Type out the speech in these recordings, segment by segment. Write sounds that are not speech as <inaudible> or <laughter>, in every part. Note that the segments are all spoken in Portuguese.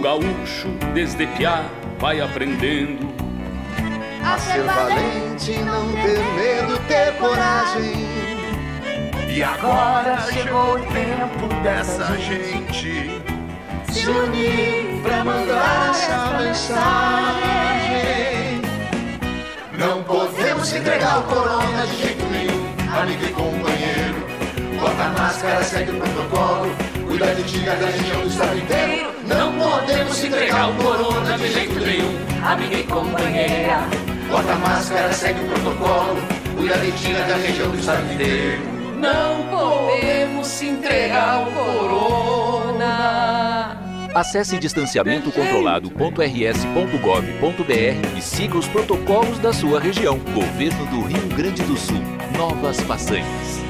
O gaúcho, desde piá, vai aprendendo a ser valente, não ter medo, ter coragem. E agora chegou o tempo dessa gente se unir pra mandar essa mensagem. Não podemos entregar o corona de jeito nenhum, amigo e companheiro. Bota a máscara, segue o protocolo, cuida de ti da região do estado inteiro. Não podemos entregar o corona de jeito nenhum, amiga e companheira. Bota a máscara, segue o protocolo, cuida de ti da região do estado inteiro. Não podemos entregar o corona. Acesse distanciamentocontrolado.rs.gov.br e siga os protocolos da sua região. Governo do Rio Grande do Sul. Novas façanhas.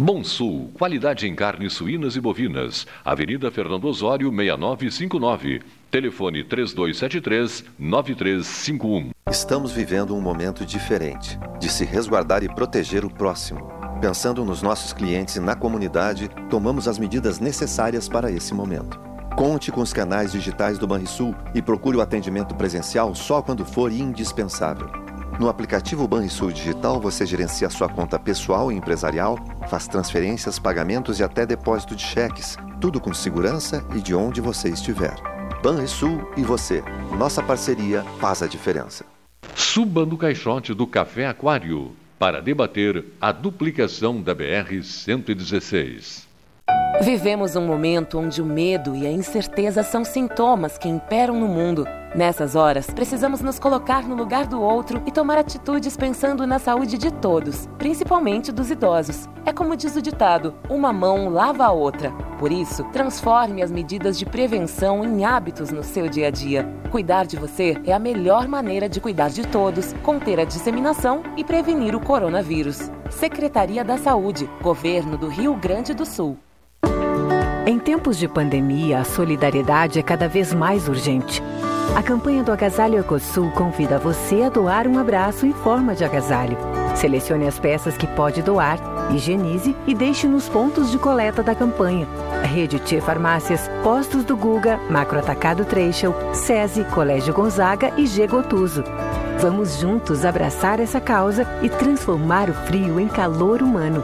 Bom Sul, qualidade em carnes suínas e bovinas. Avenida Fernando Osório, 6959. Telefone 3273-9351. Estamos vivendo um momento diferente de se resguardar e proteger o próximo. Pensando nos nossos clientes e na comunidade, tomamos as medidas necessárias para esse momento. Conte com os canais digitais do Banrisul e procure o atendimento presencial só quando for indispensável. No aplicativo Banrisul Digital, você gerencia sua conta pessoal e empresarial, faz transferências, pagamentos e até depósito de cheques, tudo com segurança e de onde você estiver. Banrisul e você. Nossa parceria faz a diferença. Suba no caixote do Café Aquário para debater a duplicação da BR-116. Vivemos um momento onde o medo e a incerteza são sintomas que imperam no mundo. Nessas horas, precisamos nos colocar no lugar do outro e tomar atitudes pensando na saúde de todos, principalmente dos idosos. É como diz o ditado: uma mão lava a outra. Por isso, transforme as medidas de prevenção em hábitos no seu dia a dia. Cuidar de você é a melhor maneira de cuidar de todos, conter a disseminação e prevenir o coronavírus. Secretaria da Saúde, Governo do Rio Grande do Sul. Em tempos de pandemia, a solidariedade é cada vez mais urgente. A campanha do Agasalho Ecosul convida você a doar um abraço em forma de agasalho. Selecione as peças que pode doar, higienize e deixe nos pontos de coleta da campanha. Rede T Farmácias, Postos do Guga, Macro Atacado Treixel, SESI, Colégio Gonzaga e G Gotuso. Vamos juntos abraçar essa causa e transformar o frio em calor humano.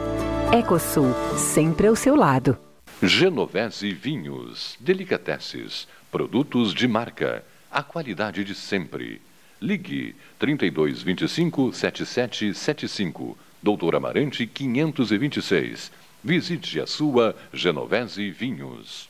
Ecosul, sempre ao seu lado. Genovese Vinhos, Delicateces, produtos de marca, a qualidade de sempre. Ligue 3225 7775, Doutor Amarante 526. Visite a sua Genovese Vinhos.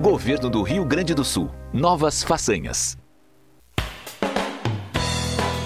Governo do Rio Grande do Sul. Novas façanhas.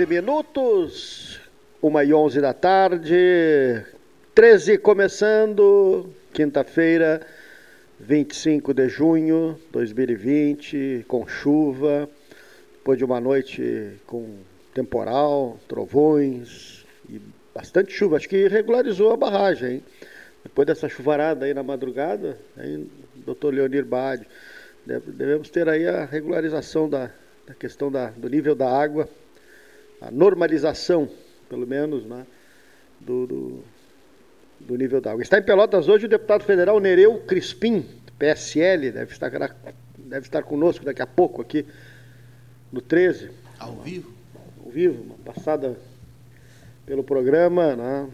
11 minutos, uma e 11 da tarde, 13 começando, quinta-feira, 25 de junho de 2020, com chuva, depois de uma noite com temporal, trovões e bastante chuva. Acho que regularizou a barragem, hein? Depois dessa chuvarada aí na madrugada, aí, doutor Leonir Bade, devemos ter aí a regularização da, da questão da, do nível da água, a normalização, pelo menos, né, do, do, do nível da água. Está em Pelotas hoje o deputado federal Nereu Crispim, PSL, deve estar, deve estar conosco daqui a pouco aqui no 13. Ao vivo? Ao vivo, uma passada pelo programa, né?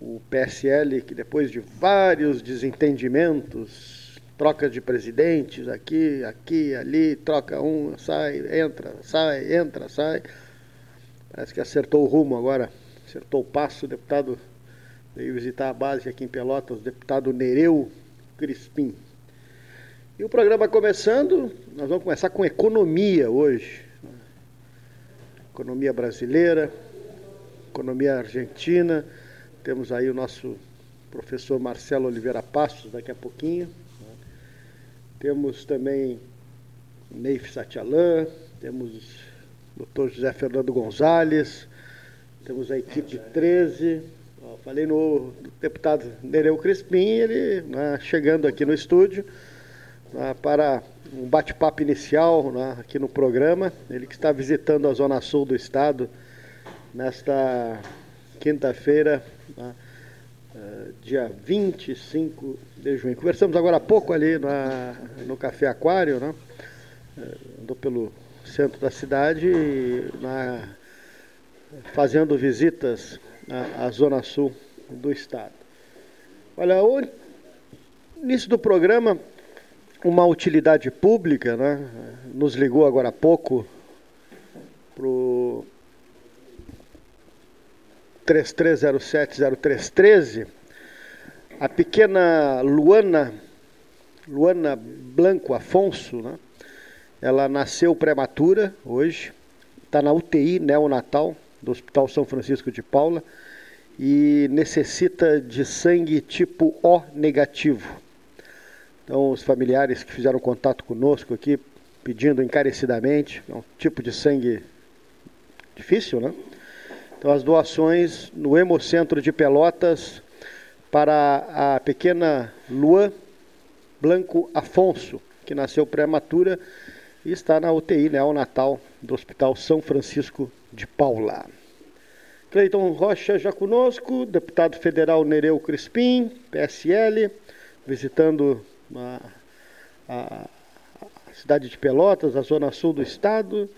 o PSL, que depois de vários desentendimentos, troca de presidentes aqui, aqui, ali, troca um, sai, entra, sai, entra, sai. Parece que acertou o rumo agora, acertou o passo. O deputado veio visitar a base aqui em Pelotas, o deputado Nereu Crispim. E o programa começando, nós vamos começar com economia hoje. Economia brasileira, economia argentina. Temos aí o nosso professor Marcelo Oliveira Passos daqui a pouquinho. Temos também Neif Satialan, temos doutor José Fernando Gonzalez, temos a equipe 13. Ó, falei no deputado Nereu Crispim, ele né, chegando aqui no estúdio né, para um bate-papo inicial né, aqui no programa. Ele que está visitando a Zona Sul do Estado nesta quinta-feira, né, uh, dia 25 de junho. Conversamos agora há pouco ali na, no Café Aquário, né? Uh, andou pelo centro da cidade, na, fazendo visitas à, à Zona Sul do Estado. Olha, o início do programa, uma utilidade pública, né? Nos ligou agora há pouco para o 33070313, a pequena Luana, Luana Blanco Afonso, né? Ela nasceu prematura hoje, está na UTI neonatal, do Hospital São Francisco de Paula e necessita de sangue tipo O negativo. Então, os familiares que fizeram contato conosco aqui, pedindo encarecidamente, é um tipo de sangue difícil, né? Então, as doações no Hemocentro de Pelotas para a pequena Luan Blanco Afonso, que nasceu prematura e está na UTI neonatal do Hospital São Francisco de Paula. Cleiton Rocha já conosco, deputado federal Nereu Crispim, PSL, visitando a, a, a cidade de Pelotas, a zona sul do estado.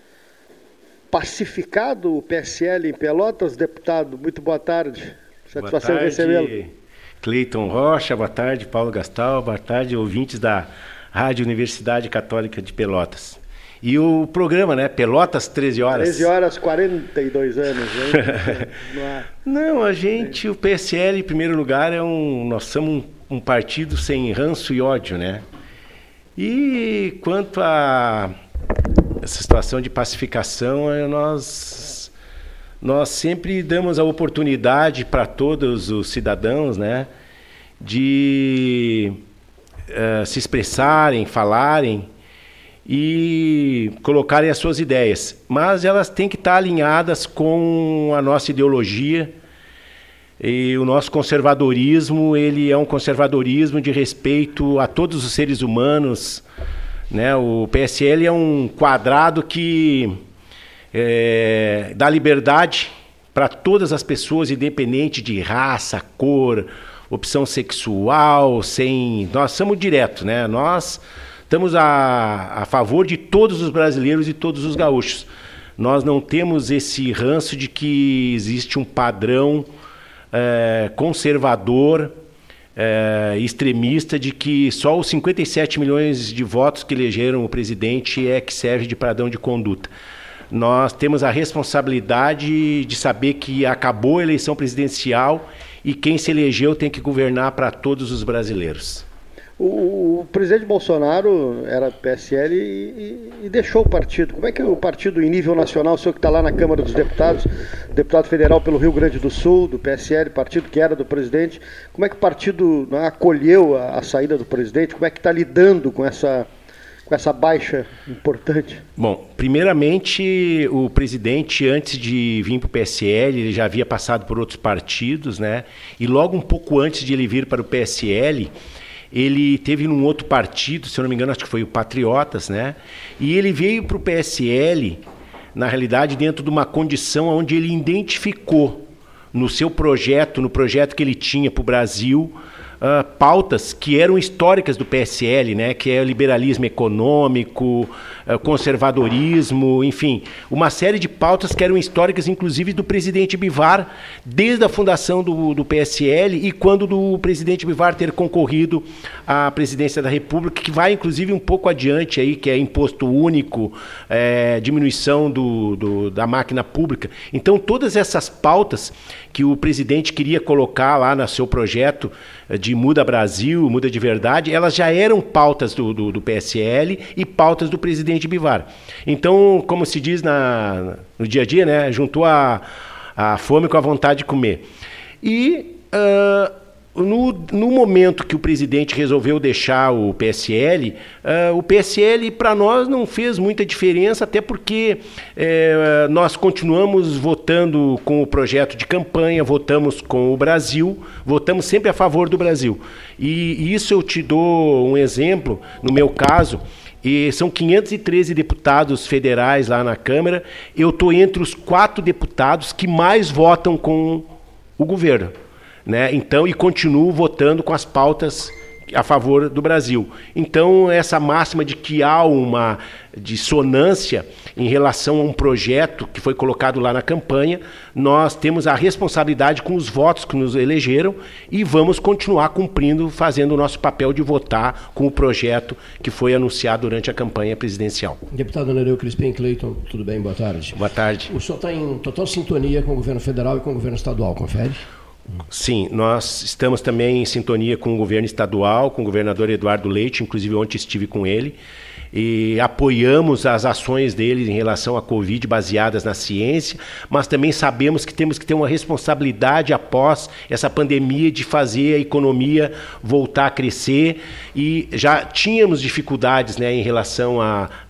Pacificado o PSL em Pelotas, deputado, muito boa tarde. Satisfação recebê-lo. Cleiton Rocha, boa tarde, Paulo Gastal, boa tarde, ouvintes da Rádio Universidade Católica de Pelotas. E o programa, né? Pelotas, 13 horas. 13 horas, 42 anos. Né? <laughs> Não, a gente, o PSL, em primeiro lugar, é um. Nós somos um, um partido sem ranço e ódio, né? E quanto a essa situação de pacificação, é, nós, nós sempre damos a oportunidade para todos os cidadãos, né? De uh, se expressarem, falarem e colocarem as suas ideias, mas elas têm que estar alinhadas com a nossa ideologia. E o nosso conservadorismo, ele é um conservadorismo de respeito a todos os seres humanos, né? O PSL é um quadrado que é, dá liberdade para todas as pessoas, independente de raça, cor, opção sexual, sem. Nós somos direto, né? Nós Estamos a, a favor de todos os brasileiros e todos os gaúchos. Nós não temos esse ranço de que existe um padrão é, conservador, é, extremista, de que só os 57 milhões de votos que elegeram o presidente é que serve de padrão de conduta. Nós temos a responsabilidade de saber que acabou a eleição presidencial e quem se elegeu tem que governar para todos os brasileiros. O, o, presidente Bolsonaro era PSL e, e, deixou o partido. Como é que o partido, em nível nacional, o senhor que está lá na Câmara dos Deputados, deputado federal pelo Rio Grande do Sul, do PSL, partido que era do presidente, como é que o partido acolheu a, a, saída do presidente? Como é que está lidando com essa, com essa baixa importante? Bom, primeiramente, o presidente, antes de vir para o PSL, ele já havia passado por outros partidos, né? E logo um pouco antes de ele vir para o PSL ele teve num outro partido, se eu não me engano, acho que foi o Patriotas, né? E ele veio para o PSL, na realidade, dentro de uma condição onde ele identificou no seu projeto, no projeto que ele tinha para o Brasil, uh, pautas que eram históricas do PSL, né, que é o liberalismo econômico, uh, conservadorismo, enfim, uma série de pautas que eram históricas, inclusive do presidente Bivar, desde a fundação do, do PSL e quando do presidente Bivar ter concorrido à presidência da República, que vai inclusive um pouco adiante aí, que é imposto único, é, diminuição do, do, da máquina pública. Então, todas essas pautas que o presidente queria colocar lá no seu projeto de Muda Brasil, Muda de Verdade, elas já eram pautas do, do, do PSL e pautas do presidente Bivar. Então, como se diz na, no dia a dia, né, juntou a, a fome com a vontade de comer. E uh, no, no, momento que o presidente resolveu deixar o PSL, uh, eh, o PSL para nós não fez muita diferença, até porque uh, nós continuamos votando com o projeto de campanha, votamos com o Brasil, votamos sempre a favor do Brasil. E, isso eu te dou um exemplo, no meu caso. E são 513 deputados federais lá na Câmara. Eu estou entre os quatro deputados que mais votam com o governo né? Então, e continuo votando com as pautas a favor do Brasil. Então, essa máxima de que há uma dissonância em relação a um projeto que foi colocado lá na campanha, nós temos a responsabilidade com os votos que nos elegeram e vamos continuar cumprindo, fazendo o nosso papel de votar com o projeto que foi anunciado durante a campanha presidencial. Deputado Nereu Crispim Cleiton, tudo bem? Boa tarde. Boa tarde. O senhor está em total sintonia com o governo federal e com o governo estadual, confere? Sim, nós estamos também em sintonia com o governo estadual, com o governador Eduardo Leite, inclusive ontem estive com ele e apoiamos as ações deles em relação à Covid baseadas na ciência, mas também sabemos que temos que ter uma responsabilidade após essa pandemia de fazer a economia voltar a crescer e já tínhamos dificuldades né, em relação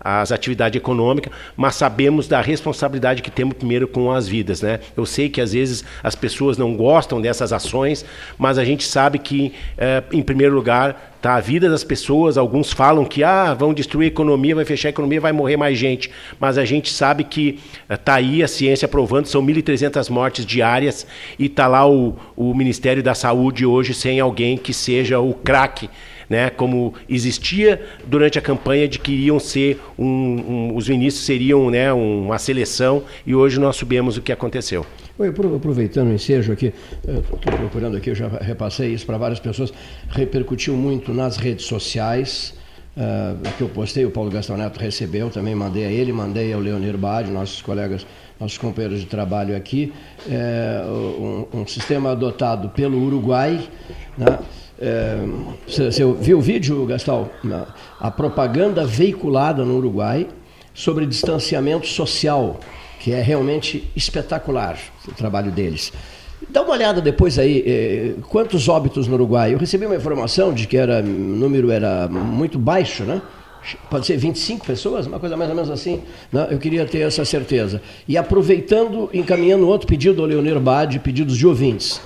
às atividades econômicas, mas sabemos da responsabilidade que temos primeiro com as vidas. Né? Eu sei que às vezes as pessoas não gostam dessas ações, mas a gente sabe que, eh, em primeiro lugar, tá? A vida das pessoas, alguns falam que ah, vão destruir a economia, vai fechar a economia, vai morrer mais gente. Mas a gente sabe que está eh, aí a ciência provando, são 1.300 mortes diárias e está lá o, o Ministério da Saúde hoje sem alguém que seja o craque né, como existia durante a campanha de que iriam ser um, um, os ministros seriam né, uma seleção e hoje nós sabemos o que aconteceu. Oi, aproveitando o ensejo aqui, estou procurando aqui, eu já repassei isso para várias pessoas, repercutiu muito nas redes sociais, uh, que eu postei, o Paulo Gastão Neto recebeu, também mandei a ele, mandei ao Leonir Bade, nossos colegas, nossos companheiros de trabalho aqui, é, um, um, sistema adotado pelo Uruguai, né? É, você, viu o vídeo, Gastão? A propaganda veiculada no Uruguai sobre distanciamento social, que é realmente espetacular o trabalho deles. Dá uma olhada depois aí, eh, quantos óbitos no Uruguai? Eu recebi uma informação de que era, o número era muito baixo, né? Pode ser 25 pessoas, uma coisa mais ou menos assim. Né? Eu queria ter essa certeza. E aproveitando, encaminhando outro pedido ao Leonir Bade, pedidos de ouvintes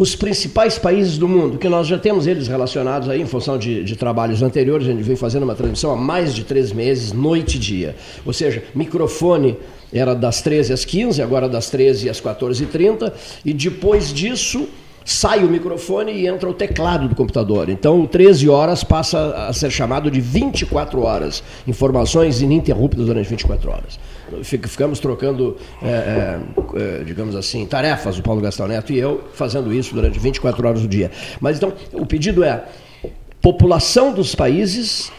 os principais países do mundo, que nós já temos eles relacionados aí em função de, de, trabalhos anteriores, a gente vem fazendo uma transmissão há mais de três meses, noite e dia. Ou seja, microfone era das 13 às 15, agora das 13 às 14h30, e depois disso sai o microfone e entra o teclado do computador. Então, 13 horas passa a ser chamado de 24 horas. Informações ininterruptas durante 24 horas. Ficamos trocando, é, é, é, digamos assim, tarefas, o Paulo Gastão Neto e eu, fazendo isso durante 24 horas do dia. Mas então, o pedido é: população dos países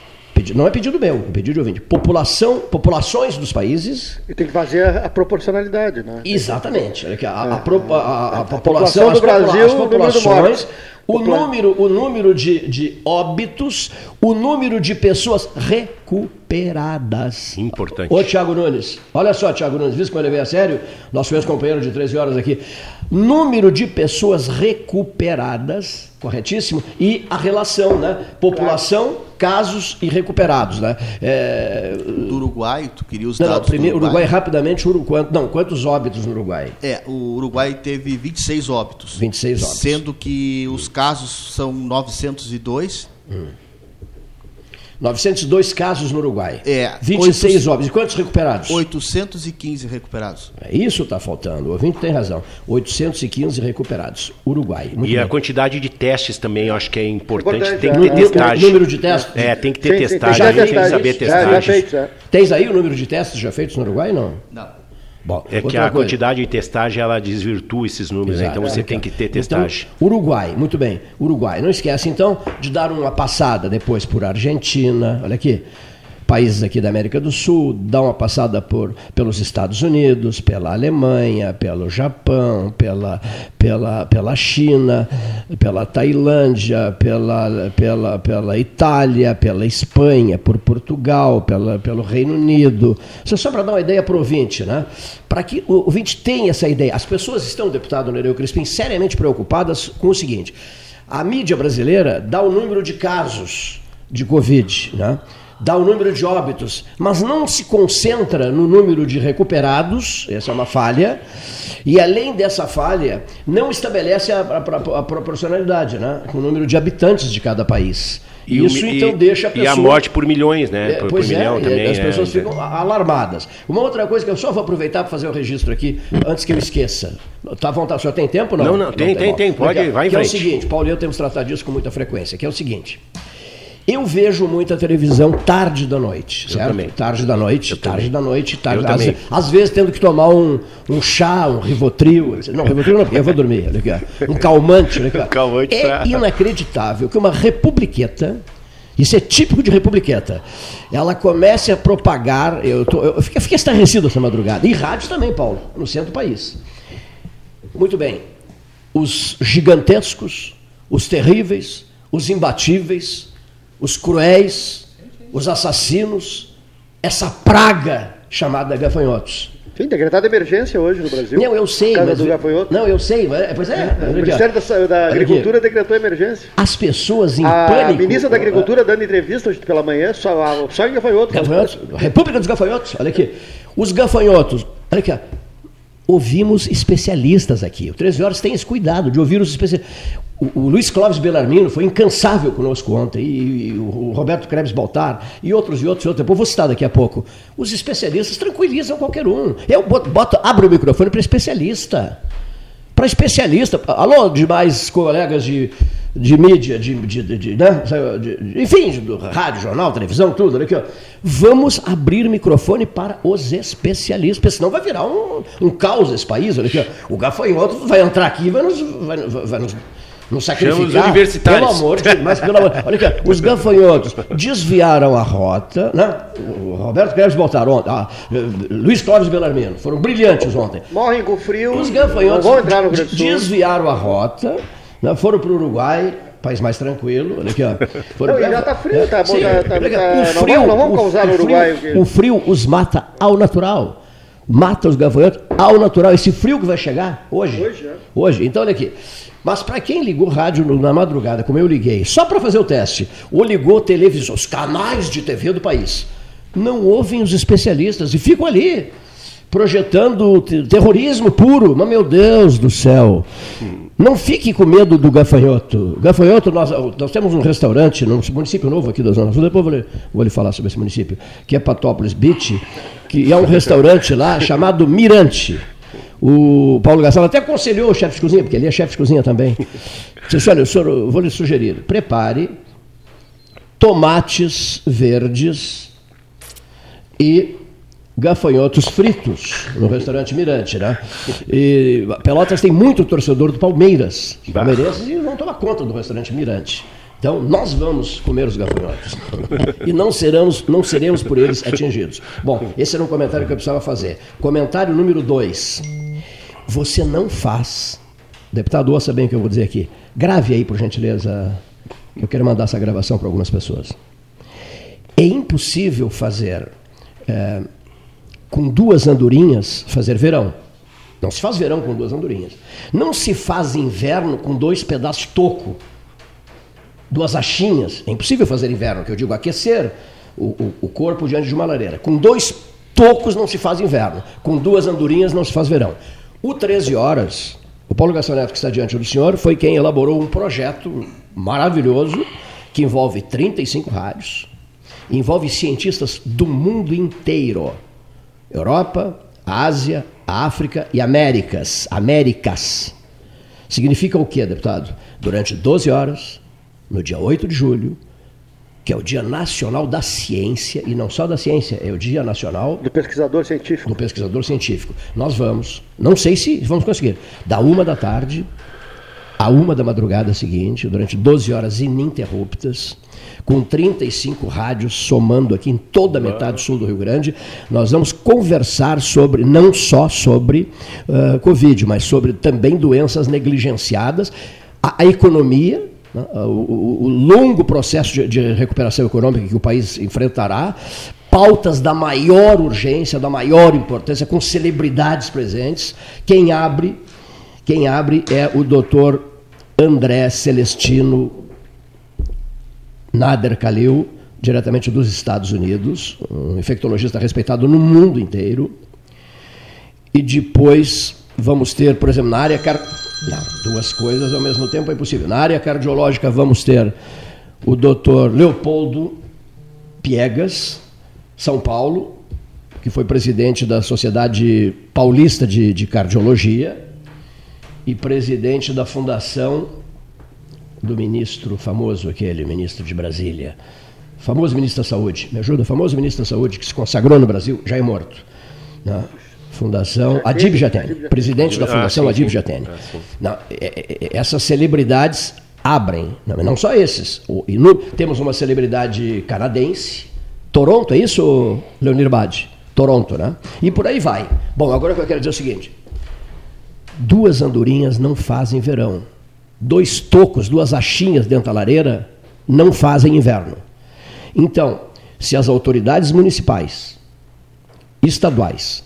não é pedido meu, é pedido de ouvinte. População, populações dos países. E tem que fazer a, a proporcionalidade, né? Exatamente. A, a, a, a população, do Brasil, as populações, o número, o número de, de óbitos, o número de pessoas recuperadas. Importante. Ô, Tiago Nunes, olha só, Tiago Nunes, viu como eu levei a sério? Nosso ex-companheiro de 13 horas aqui. Número de pessoas recuperadas, corretíssimo, e a relação, né? População, casos e recuperados, né? É... Do Uruguai, tu queria os não, dados não, primeiro, Uruguai. Uruguai rapidamente, Uruguai, não, quantos óbitos no Uruguai? É, o Uruguai teve 26 óbitos. 26 óbitos. Sendo que os casos são 902. Hum. 902 casos no Uruguai. É. 26 óbitos. E quantos recuperados? 815 recuperados. É, isso está faltando. O ouvinte tem razão. 815 recuperados. Uruguai. Muito e bem. a quantidade de testes também, eu acho que é importante. importante tem que ter é. testagem. O número de testes? É, tem que ter sim, testagem. Sim, tem, tem que saber testagem. Já, já Tens aí o número de testes já feitos no Uruguai? Não. Não. Bom, é que a coisa. quantidade de testagem ela desvirtua esses números, né? então você é, tem que ter testagem. Então, Uruguai, muito bem. Uruguai. Não esquece então de dar uma passada depois por Argentina. Olha aqui países aqui da América do Sul, dá uma passada por, pelos Estados Unidos, pela Alemanha, pelo Japão, pela, pela, pela China, pela Tailândia, pela, pela, pela Itália, pela Espanha, por Portugal, pela, pelo Reino Unido. Isso é só para dar uma ideia para o ouvinte, né? Para que o ouvinte tenha essa ideia. As pessoas estão, deputado Nereu Crispim, seriamente preocupadas com o seguinte: a mídia brasileira dá o número de casos de Covid, né? Dá o número de óbitos, mas não se concentra no número de recuperados, essa é uma falha, e além dessa falha, não estabelece a, a, a proporcionalidade, né, com o número de habitantes de cada país. E Isso então deixa a pessoa. E a morte por milhões, né? É, por, pois por milhão é, também. As é, pessoas é, ficam alarmadas. Uma outra coisa que eu só vou aproveitar para fazer o registro aqui, antes que eu esqueça. Tá à vontade, o senhor tem tempo não? Não, não, tem, não, tem, tem, tem, pode, vai em que frente. é o seguinte, Paulo e eu temos tratado disso com muita frequência, que é o seguinte. Eu vejo muita televisão tarde da noite, certo? Tarde da noite, tarde da noite, tarde. Às, às, vezes tendo que tomar um, um chá, um rivotril. Não, rivotril não, porque eu vou dormir. Um calmante. Um calmante é pra... inacreditável que uma republiqueta, isso é típico de republiqueta, ela comece a propagar. Eu, tô, eu fiquei, fiquei estarrecido essa madrugada. E rádio também, Paulo, no centro do país. Muito bem. os gigantescos, os terríveis, os imbatíveis, os cruéis, os assassinos, essa praga chamada gafanhotos. Sim, decretada emergência hoje no Brasil. Não, eu sei. Casa mas, do gafanhoto. Não, eu sei. Mas, pois é. O Ministério da, da Agricultura decretou emergência. As pessoas em a pânico. A ministra da Agricultura dando entrevista hoje pela manhã só, só em gafanhotos. Gafanhotos. República dos Gafanhotos. Olha aqui. Os gafanhotos. Olha aqui. Ouvimos especialistas aqui. O 13 horas tem esse cuidado de ouvir os especialistas. O, o Luiz Clóvis Belarmino foi incansável conosco ontem, e, e o Roberto Krebs Baltar, e outros e outros e outros. Eu vou citar daqui a pouco. Os especialistas tranquilizam qualquer um. Eu boto, boto abro o microfone para especialista. Para especialista. Alô, demais colegas de, de mídia, de, de, de, né? de enfim, do rádio, jornal, televisão, tudo. Olha aqui, ó. Vamos abrir microfone para os especialistas, porque senão vai virar um, um caos esse país. Olha aqui, ó. O gafanhoto vai entrar aqui e vai nos, vai, vai nos nos sacrificar. os universitários. Pelo amor de Deus, mas pelo amor. Olha aqui, os gafanhotos desviaram a rota, né? O Roberto Cleves voltaram ontem, ah, Luiz Clóvis Belarmino, foram brilhantes ontem. Morrem com frio. Os gafanhotos vão entrar no desviaram a rota, né? foram para o Uruguai, país mais tranquilo. Olha aqui, ó. Foram, não, já está frio, tá bom. Sim, tá, tá, o tá, frio, não, vamos, não vamos causar no Uruguai. O frio, o frio os mata ao natural. Mata os gafanhotos ao natural. Esse frio que vai chegar hoje. Hoje, é. Hoje. Então, olha aqui. Mas para quem ligou rádio na madrugada, como eu liguei, só para fazer o teste, ou ligou televisão, os canais de TV do país, não ouvem os especialistas e ficam ali projetando terrorismo puro. Mas, meu Deus do céu, não fique com medo do gafanhoto. Gafanhoto, nós, nós temos um restaurante num município novo aqui da Zona Sul, depois vou lhe, vou lhe falar sobre esse município, que é Patópolis Beach, que é um restaurante lá chamado Mirante. O Paulo Gastal até aconselhou o chefe de cozinha, porque ele é chefe de cozinha também. Disse, olha, senhor, eu vou lhe sugerir, prepare tomates verdes e gafanhotos fritos no restaurante Mirante, né? E Pelotas tem muito torcedor do Palmeiras, palmeirenses, e vão tomar conta do restaurante Mirante. Então, nós vamos comer os gafanhotos. e não seremos, não seremos por eles atingidos. Bom, esse era um comentário que eu precisava fazer. Comentário número dois. Você não faz. Deputado, ouça bem o que eu vou dizer aqui. Grave aí, por gentileza. Eu quero mandar essa gravação para algumas pessoas. É impossível fazer é, com duas andorinhas fazer verão. Não se faz verão com duas andorinhas. Não se faz inverno com dois pedaços de toco duas achinhas. É impossível fazer inverno, que eu digo aquecer o, o, o, corpo diante de uma lareira. Com dois tocos não se faz inverno, com duas andorinhas não se faz verão. O 13 horas, o Paulo Gastão Neto, que está diante do senhor, foi quem elaborou um projeto maravilhoso que envolve 35 rádios, envolve cientistas do mundo inteiro. Europa, Ásia, África e Américas. Américas. Significa o quê, deputado? Durante 12 horas, no dia 8 de julho, que é o Dia Nacional da Ciência, e não só da ciência, é o Dia Nacional. Do pesquisador científico. Do pesquisador científico. Nós vamos, não sei se vamos conseguir, da uma da tarde à uma da madrugada seguinte, durante 12 horas ininterruptas, com 35 rádios somando aqui em toda a metade sul do Rio Grande, nós vamos conversar sobre, não só sobre uh, Covid, mas sobre também doenças negligenciadas, a, a economia, né? o, o, longo processo de recuperação econômica que o país enfrentará, pautas da maior urgência, da maior importância, com celebridades presentes. Quem abre, quem abre é o doutor André Celestino Nader Khalil, diretamente dos Estados Unidos, um infectologista respeitado no mundo inteiro. E depois vamos ter, por exemplo, na área não, duas coisas ao mesmo tempo é impossível. Na área cardiológica vamos ter o doutor Leopoldo Piegas, São Paulo, que foi presidente da Sociedade Paulista de, de Cardiologia e presidente da fundação do ministro famoso, aquele ministro de Brasília, famoso ministro da Saúde, me ajuda? Famoso ministro da Saúde que se consagrou no Brasil, já é morto. Né? Fundação Adib Jatene, presidente da Fundação Adib Jatene. Não, essas celebridades abrem, não, não só esses. E no, temos uma celebridade canadense, Toronto, é isso, Leonir Bade? Toronto, né? E por aí vai. Bom, agora o que eu quero dizer é o seguinte: duas andorinhas não fazem verão. Dois tocos, duas achinhas dentro da lareira não fazem inverno. Então, se as autoridades municipais, estaduais,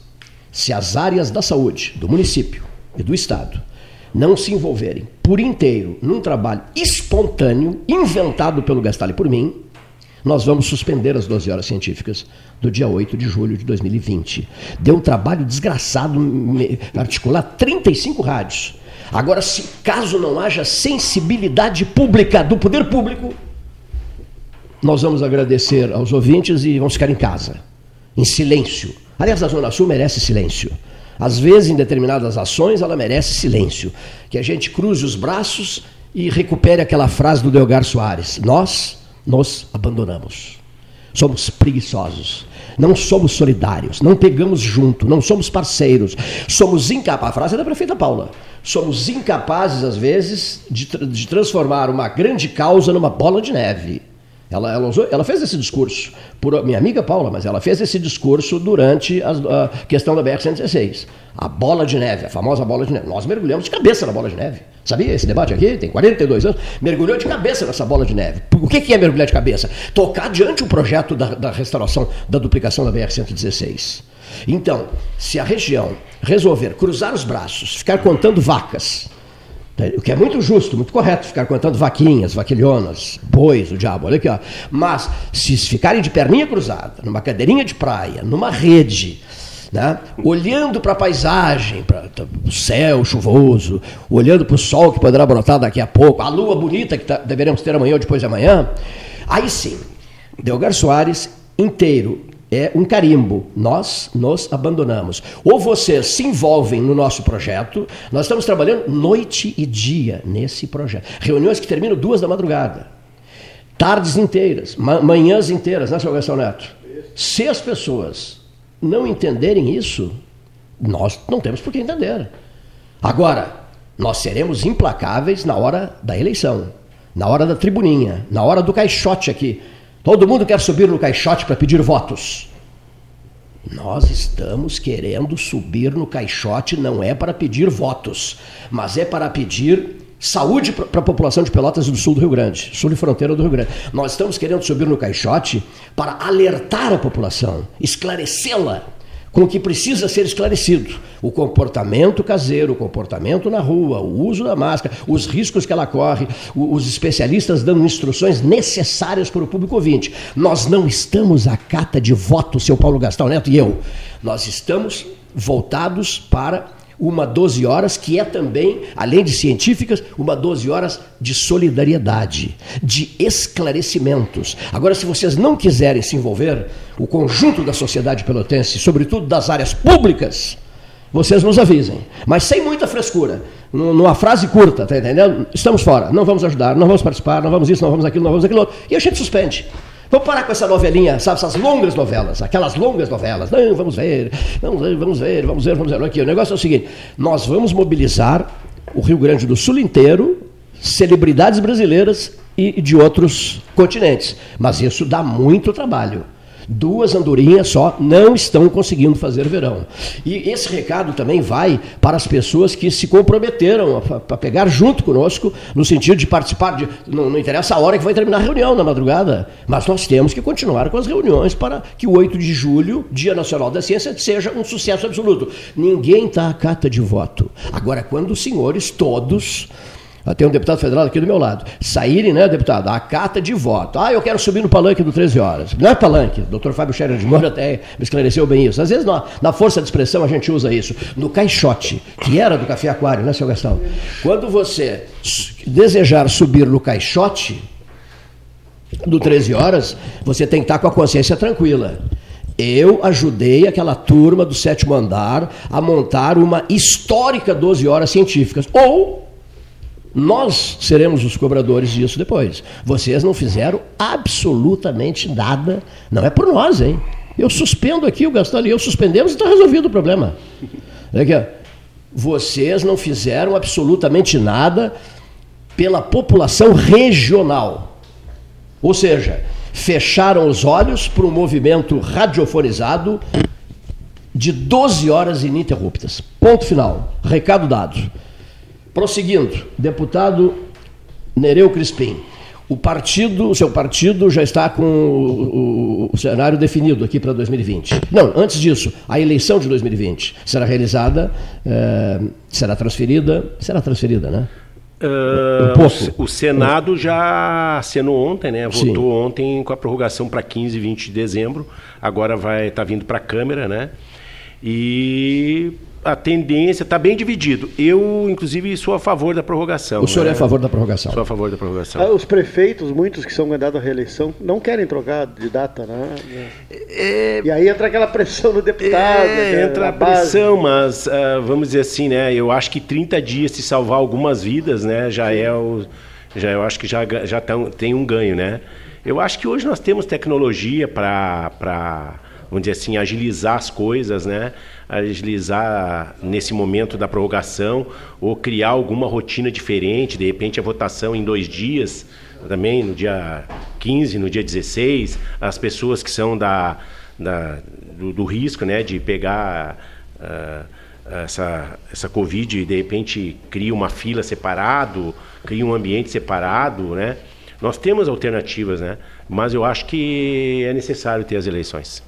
se as áreas da saúde do município e do estado não se envolverem por inteiro num trabalho espontâneo, inventado pelo Gastalho por mim, nós vamos suspender as 12 horas científicas do dia 8 de julho de 2020. Deu um trabalho desgraçado articular 35 rádios. Agora, se caso não haja sensibilidade pública do poder público, nós vamos agradecer aos ouvintes e vamos ficar em casa, em silêncio. Aliás, a Zona Sul merece silêncio. Às vezes, em determinadas ações, ela merece silêncio. Que a gente cruze os braços e recupere aquela frase do Delgar Soares: Nós nos abandonamos. Somos preguiçosos. Não somos solidários, não pegamos junto, não somos parceiros, somos incapazes. A frase é da prefeita Paula. Somos incapazes, às vezes, de, de transformar uma grande causa numa bola de neve. Ela, ela, usou, ela, fez esse discurso, por minha amiga Paula, mas ela fez esse discurso durante a, questão da BR-116. A bola de neve, a famosa bola de neve. Nós mergulhamos de cabeça na bola de neve. Sabia esse debate aqui? Tem 42 anos. Mergulhou de cabeça nessa bola de neve. O que é mergulhar de cabeça? Tocar diante o projeto da, da restauração, da duplicação da BR-116. Então, se a região resolver cruzar os braços, ficar contando vacas, o que é muito justo, muito correto, ficar contando vaquinhas, vaquilhonas, bois, o diabo, olha aqui, ó. Mas, se ficarem de perninha cruzada, numa cadeirinha de praia, numa rede, né? olhando para a paisagem, para o céu chuvoso, olhando para o sol que poderá brotar daqui a pouco, a lua bonita que tá, deveremos ter amanhã ou depois de amanhã, aí sim, Delgar Soares inteiro é um carimbo. Nós nos abandonamos. Ou vocês se envolvem no nosso projeto, nós estamos trabalhando noite e dia nesse projeto. Reuniões que terminam duas da madrugada. Tardes inteiras, manhãs inteiras, né, seu Gastão Neto? Se as pessoas não entenderem isso, nós não temos por que entender. Agora, nós seremos implacáveis na hora da eleição, na hora da tribuninha, na hora do caixote aqui. Todo mundo quer subir no caixote para pedir votos. Nós estamos querendo subir no caixote não é para pedir votos, mas é para pedir saúde para a população de Pelotas do sul do Rio Grande, sul e fronteira do Rio Grande. Nós estamos querendo subir no caixote para alertar a população, esclarecê-la com o que precisa ser esclarecido. O comportamento caseiro, o comportamento na rua, o uso da máscara, os riscos que ela corre, os especialistas dando instruções necessárias para o público ouvinte. Nós não estamos à cata de voto, seu Paulo Gastão Neto e eu. Nós estamos voltados para uma 12 horas que é também, além de científicas, uma 12 horas de solidariedade, de esclarecimentos. Agora, se vocês não quiserem se envolver, o conjunto da sociedade pelotense, sobretudo das áreas públicas, vocês nos avisem. Mas sem muita frescura, numa frase curta, tá entendendo? Estamos fora, não vamos ajudar, não vamos participar, não vamos isso, não vamos aquilo, não vamos aquilo, e a gente suspende. Vamos parar com essa novelinha, sabe, essas longas novelas, aquelas longas novelas. Não, vamos ver, vamos ver, vamos ver, vamos ver, vamos ver. Aqui, o negócio é o seguinte: nós vamos mobilizar o Rio Grande do Sul inteiro, celebridades brasileiras e de outros continentes. Mas isso dá muito trabalho. Duas andorinhas só não estão conseguindo fazer verão. E esse recado também vai para as pessoas que se comprometeram a, pegar junto conosco, no sentido de participar. De, não, não, interessa a hora que vai terminar a reunião na madrugada, mas nós temos que continuar com as reuniões para que o 8 de julho, Dia Nacional da Ciência, seja um sucesso absoluto. Ninguém está à cata de voto. Agora, quando os senhores todos tem um deputado federal aqui do meu lado, saírem, né, deputado, a carta de voto. Ah, eu quero subir no palanque do 13 horas. Não é palanque, o doutor Fábio Scherer de Moura até me esclareceu bem isso. Às vezes, na, na, força de expressão, a gente usa isso. No caixote, que era do Café Aquário, né, seu Gastão? Quando você desejar subir no caixote do 13 horas, você tem que estar com a consciência tranquila. Eu ajudei aquela turma do sétimo andar a montar uma histórica 12 horas científicas. Ou nós seremos os cobradores disso depois. Vocês não fizeram absolutamente nada. Não é por nós, hein? Eu suspendo aqui, o Gastão e eu suspendemos e está resolvido o problema. Aqui, Vocês não fizeram absolutamente nada pela população regional. Ou seja, fecharam os olhos para um movimento radiofonizado de 12 horas ininterruptas. Ponto final. Recado dado. Prosseguindo, deputado Nereu Crispim. O partido, o seu partido já está com o, o, o cenário definido aqui para 2020. Não, antes disso, a eleição de 2020 será realizada, eh, será transferida, será transferida, né? Uh, pouco. O Senado já assinou ontem, né? Votou Sim. ontem com a prorrogação para 15 e 20 de dezembro. Agora vai estar tá vindo para a Câmara, né? E a tendência está bem dividido. Eu, inclusive, sou a favor da prorrogação. O senhor né? é a favor da prorrogação? Sou a favor da prorrogação. Ah, os prefeitos, muitos que são candidatos à reeleição, não querem trocar de data, né? É... E aí entra aquela pressão no deputado. É, entra a pressão, mas uh, vamos dizer assim, né? Eu acho que 30 dias se salvar algumas vidas, né? Já é o, já eu acho que já já tem um ganho, né? Eu acho que hoje nós temos tecnologia para vamos dizer assim, agilizar as coisas, né? Agilizar nesse momento da prorrogação ou criar alguma rotina diferente, de repente a votação em dois dias, também no dia 15, no dia 16, as pessoas que são da, da do, do, risco né, de pegar uh, essa, essa Covid de repente cria uma fila separado, cria um ambiente separado, né? Nós temos alternativas, né? Mas eu acho que é necessário ter as eleições.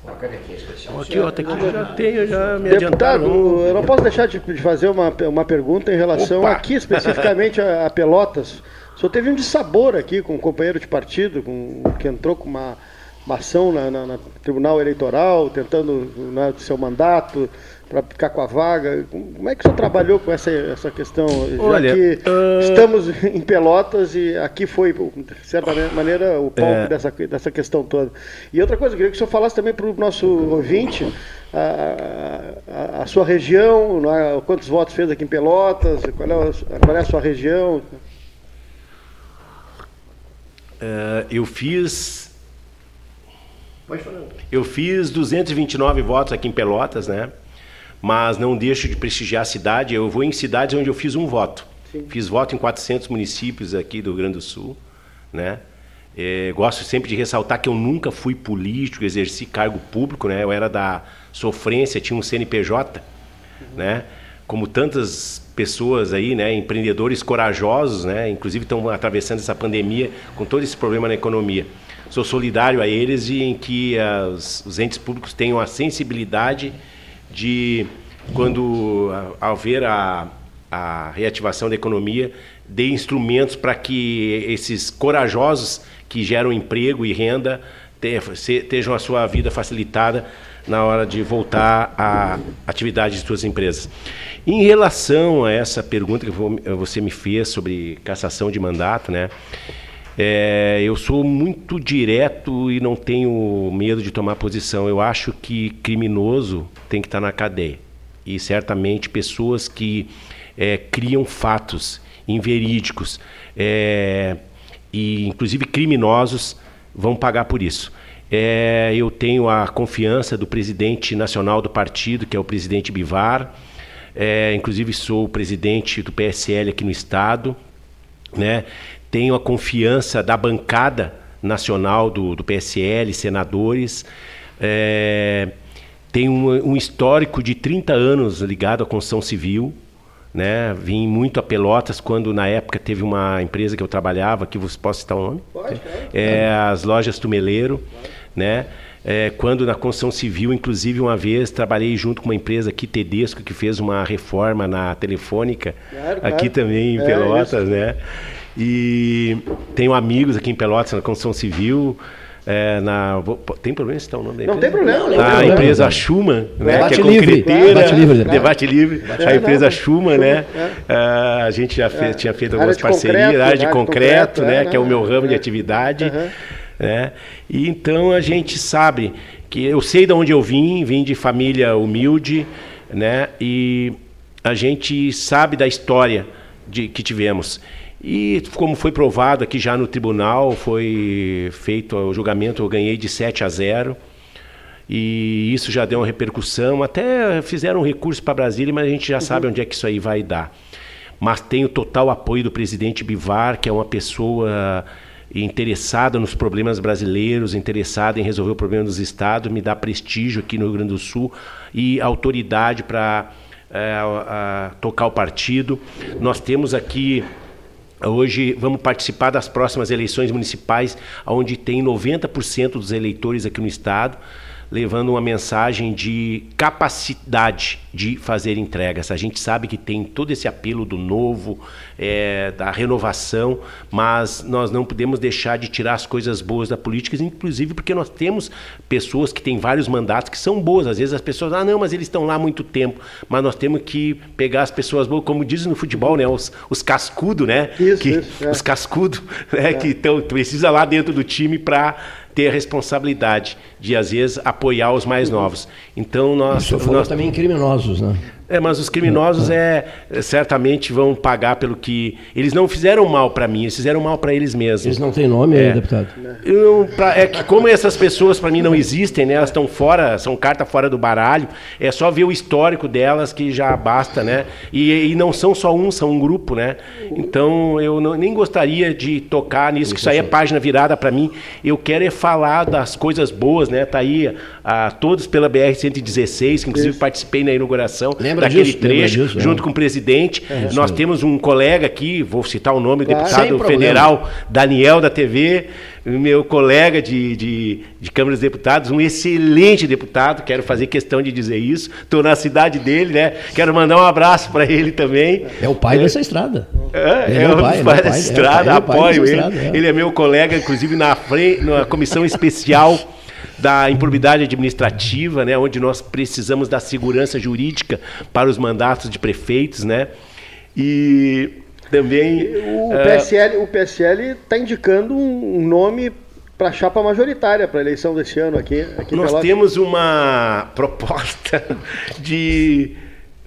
Aqui, ó, tá aqui, eu já tenho, já me Deputado, eu não posso deixar de fazer uma, uma pergunta em relação Opa. aqui especificamente a, a Pelotas. O senhor teve um dissabor aqui com um companheiro de partido, com, que entrou com uma, uma ação na, na, na Tribunal Eleitoral, tentando né, seu mandato para ficar com a vaga. Como é que o senhor trabalhou com essa, essa questão? Olha, Já que uh... estamos em Pelotas e aqui foi, de certa maneira, o palco é... dessa, dessa questão toda. E outra coisa, eu queria que o senhor falasse também para o nosso ouvinte a, a, a sua região, é? quantos votos fez aqui em Pelotas, qual é a, qual é a sua região. Uh, eu fiz. Eu fiz 229 votos aqui em Pelotas, né? Mas não deixo de prestigiar a cidade. Eu vou em cidades onde eu fiz um voto. Sim. Fiz voto em 400 municípios aqui do Rio Grande do Sul, né? É, gosto sempre de ressaltar que eu nunca fui político, exerci cargo público, né? Eu era da sofrência, tinha um CNPJ, uhum. né? Como tantas pessoas aí, né, empreendedores corajosos, né, inclusive estão atravessando essa pandemia com todo esse problema na economia. Sou solidário a eles e em que as, os entes públicos tenham a sensibilidade de quando ao ver a, a reativação da economia, dê instrumentos para que esses corajosos que geram emprego e renda tenham a sua vida facilitada na hora de voltar à atividade de suas empresas. Em relação a essa pergunta que você me fez sobre cassação de mandato, né? É, eu sou muito direto e não tenho medo de tomar posição. Eu acho que criminoso tem que estar na cadeia. E certamente pessoas que é, criam fatos inverídicos é, e inclusive criminosos vão pagar por isso. É, eu tenho a confiança do presidente nacional do partido, que é o presidente Bivar. É, inclusive sou o presidente do PSL aqui no estado, né? Tenho a confiança da bancada nacional do, do PSL, senadores. É, tenho um, um, histórico de 30 anos ligado à construção civil. Né? Vim muito a Pelotas quando, na época, teve uma empresa que eu trabalhava, que você posso citar o nome? Pode, é, as lojas Tumeleiro. Né? É, quando na construção civil, inclusive uma vez trabalhei junto com uma empresa aqui, Tedesco, que fez uma reforma na telefônica, claro, aqui claro. também em é, Pelotas, né? E tenho amigos aqui em Pelotas, na construção civil. É, na, tem problema citar o nome da empresa? Não tem problema. Não, a empresa Schumann, né, que é concreteira. Debate livre. Debate livre. A empresa Schumann, né? É. a gente já fez, tinha feito algumas parcerias, área de concreto, né? Que é o meu ramo de atividade. Né? E então a gente sabe que eu sei de onde eu vim, vim de família humilde, né? E a gente sabe da história de, que tivemos. E como foi provado aqui já no tribunal, foi feito o julgamento, eu ganhei de 7 a 0. E isso já deu uma repercussão. Até fizeram um recurso para Brasília, mas a gente já uhum. sabe onde é que isso aí vai dar. Mas tenho total apoio do presidente Bivar, que é uma pessoa interessada nos problemas brasileiros, interessada em resolver o problema dos estados, me dá prestígio aqui no Rio Grande do Sul e autoridade para é, tocar o partido. Nós temos aqui Hoje vamos participar das próximas eleições municipais, onde tem 90% dos eleitores aqui no estado levando uma mensagem de capacidade de fazer entregas. A gente sabe que tem todo esse apelo do novo, é, da renovação, mas nós não podemos deixar de tirar as coisas boas da política, inclusive porque nós temos pessoas que têm vários mandatos que são boas. Às vezes as pessoas, ah, não, mas eles estão lá há muito tempo. Mas nós temos que pegar as pessoas boas, como dizem no futebol, né? Os, os cascudos, né? Isso, que, isso, é. Os cascudos, né? É. Que tão, precisa lá dentro do time para ter a responsabilidade de, às vezes, apoiar os mais novos. Então, nós. Nós também criminosos, né? É, mas os criminosos é, certamente vão pagar pelo que eles não fizeram mal para mim, eles fizeram mal para eles mesmos. Eles não têm nome, é. deputado. Eu, pra, é que como essas pessoas para mim não existem, né? Elas estão fora, são carta fora do baralho. É só ver o histórico delas que já basta, né? E, e não são só um, são um grupo, né? Então eu não, nem gostaria de tocar nisso, que isso aí é página virada para mim. Eu quero é falar das coisas boas, né? Tá aí a, todos pela BR 116, que inclusive isso. participei na inauguração. Lembra lembra daquele disso, trecho, disso, junto é. com o presidente. É, Nós temos um colega aqui, vou citar o nome, Claro. deputado problema. federal Daniel da TV, meu colega de, de, de Câmara dos Deputados, um excelente deputado, quero fazer questão de dizer isso. Estou na cidade dele, né? Quero mandar um abraço para ele também. É o pai dessa estrada. É, é, é o pai, é o pai, é estrada, pai, ele é o pai apoio dessa ele. estrada, é. Ele é meu colega, inclusive na frente, na comissão especial da improbidade administrativa, né, onde nós precisamos da segurança jurídica para os mandatos de prefeitos, né? E também O eh, PSL o PSL está indicando um nome para a chapa majoritária para a eleição desse ano aqui. aqui Nós Pelotas. temos uma <laughs> proposta de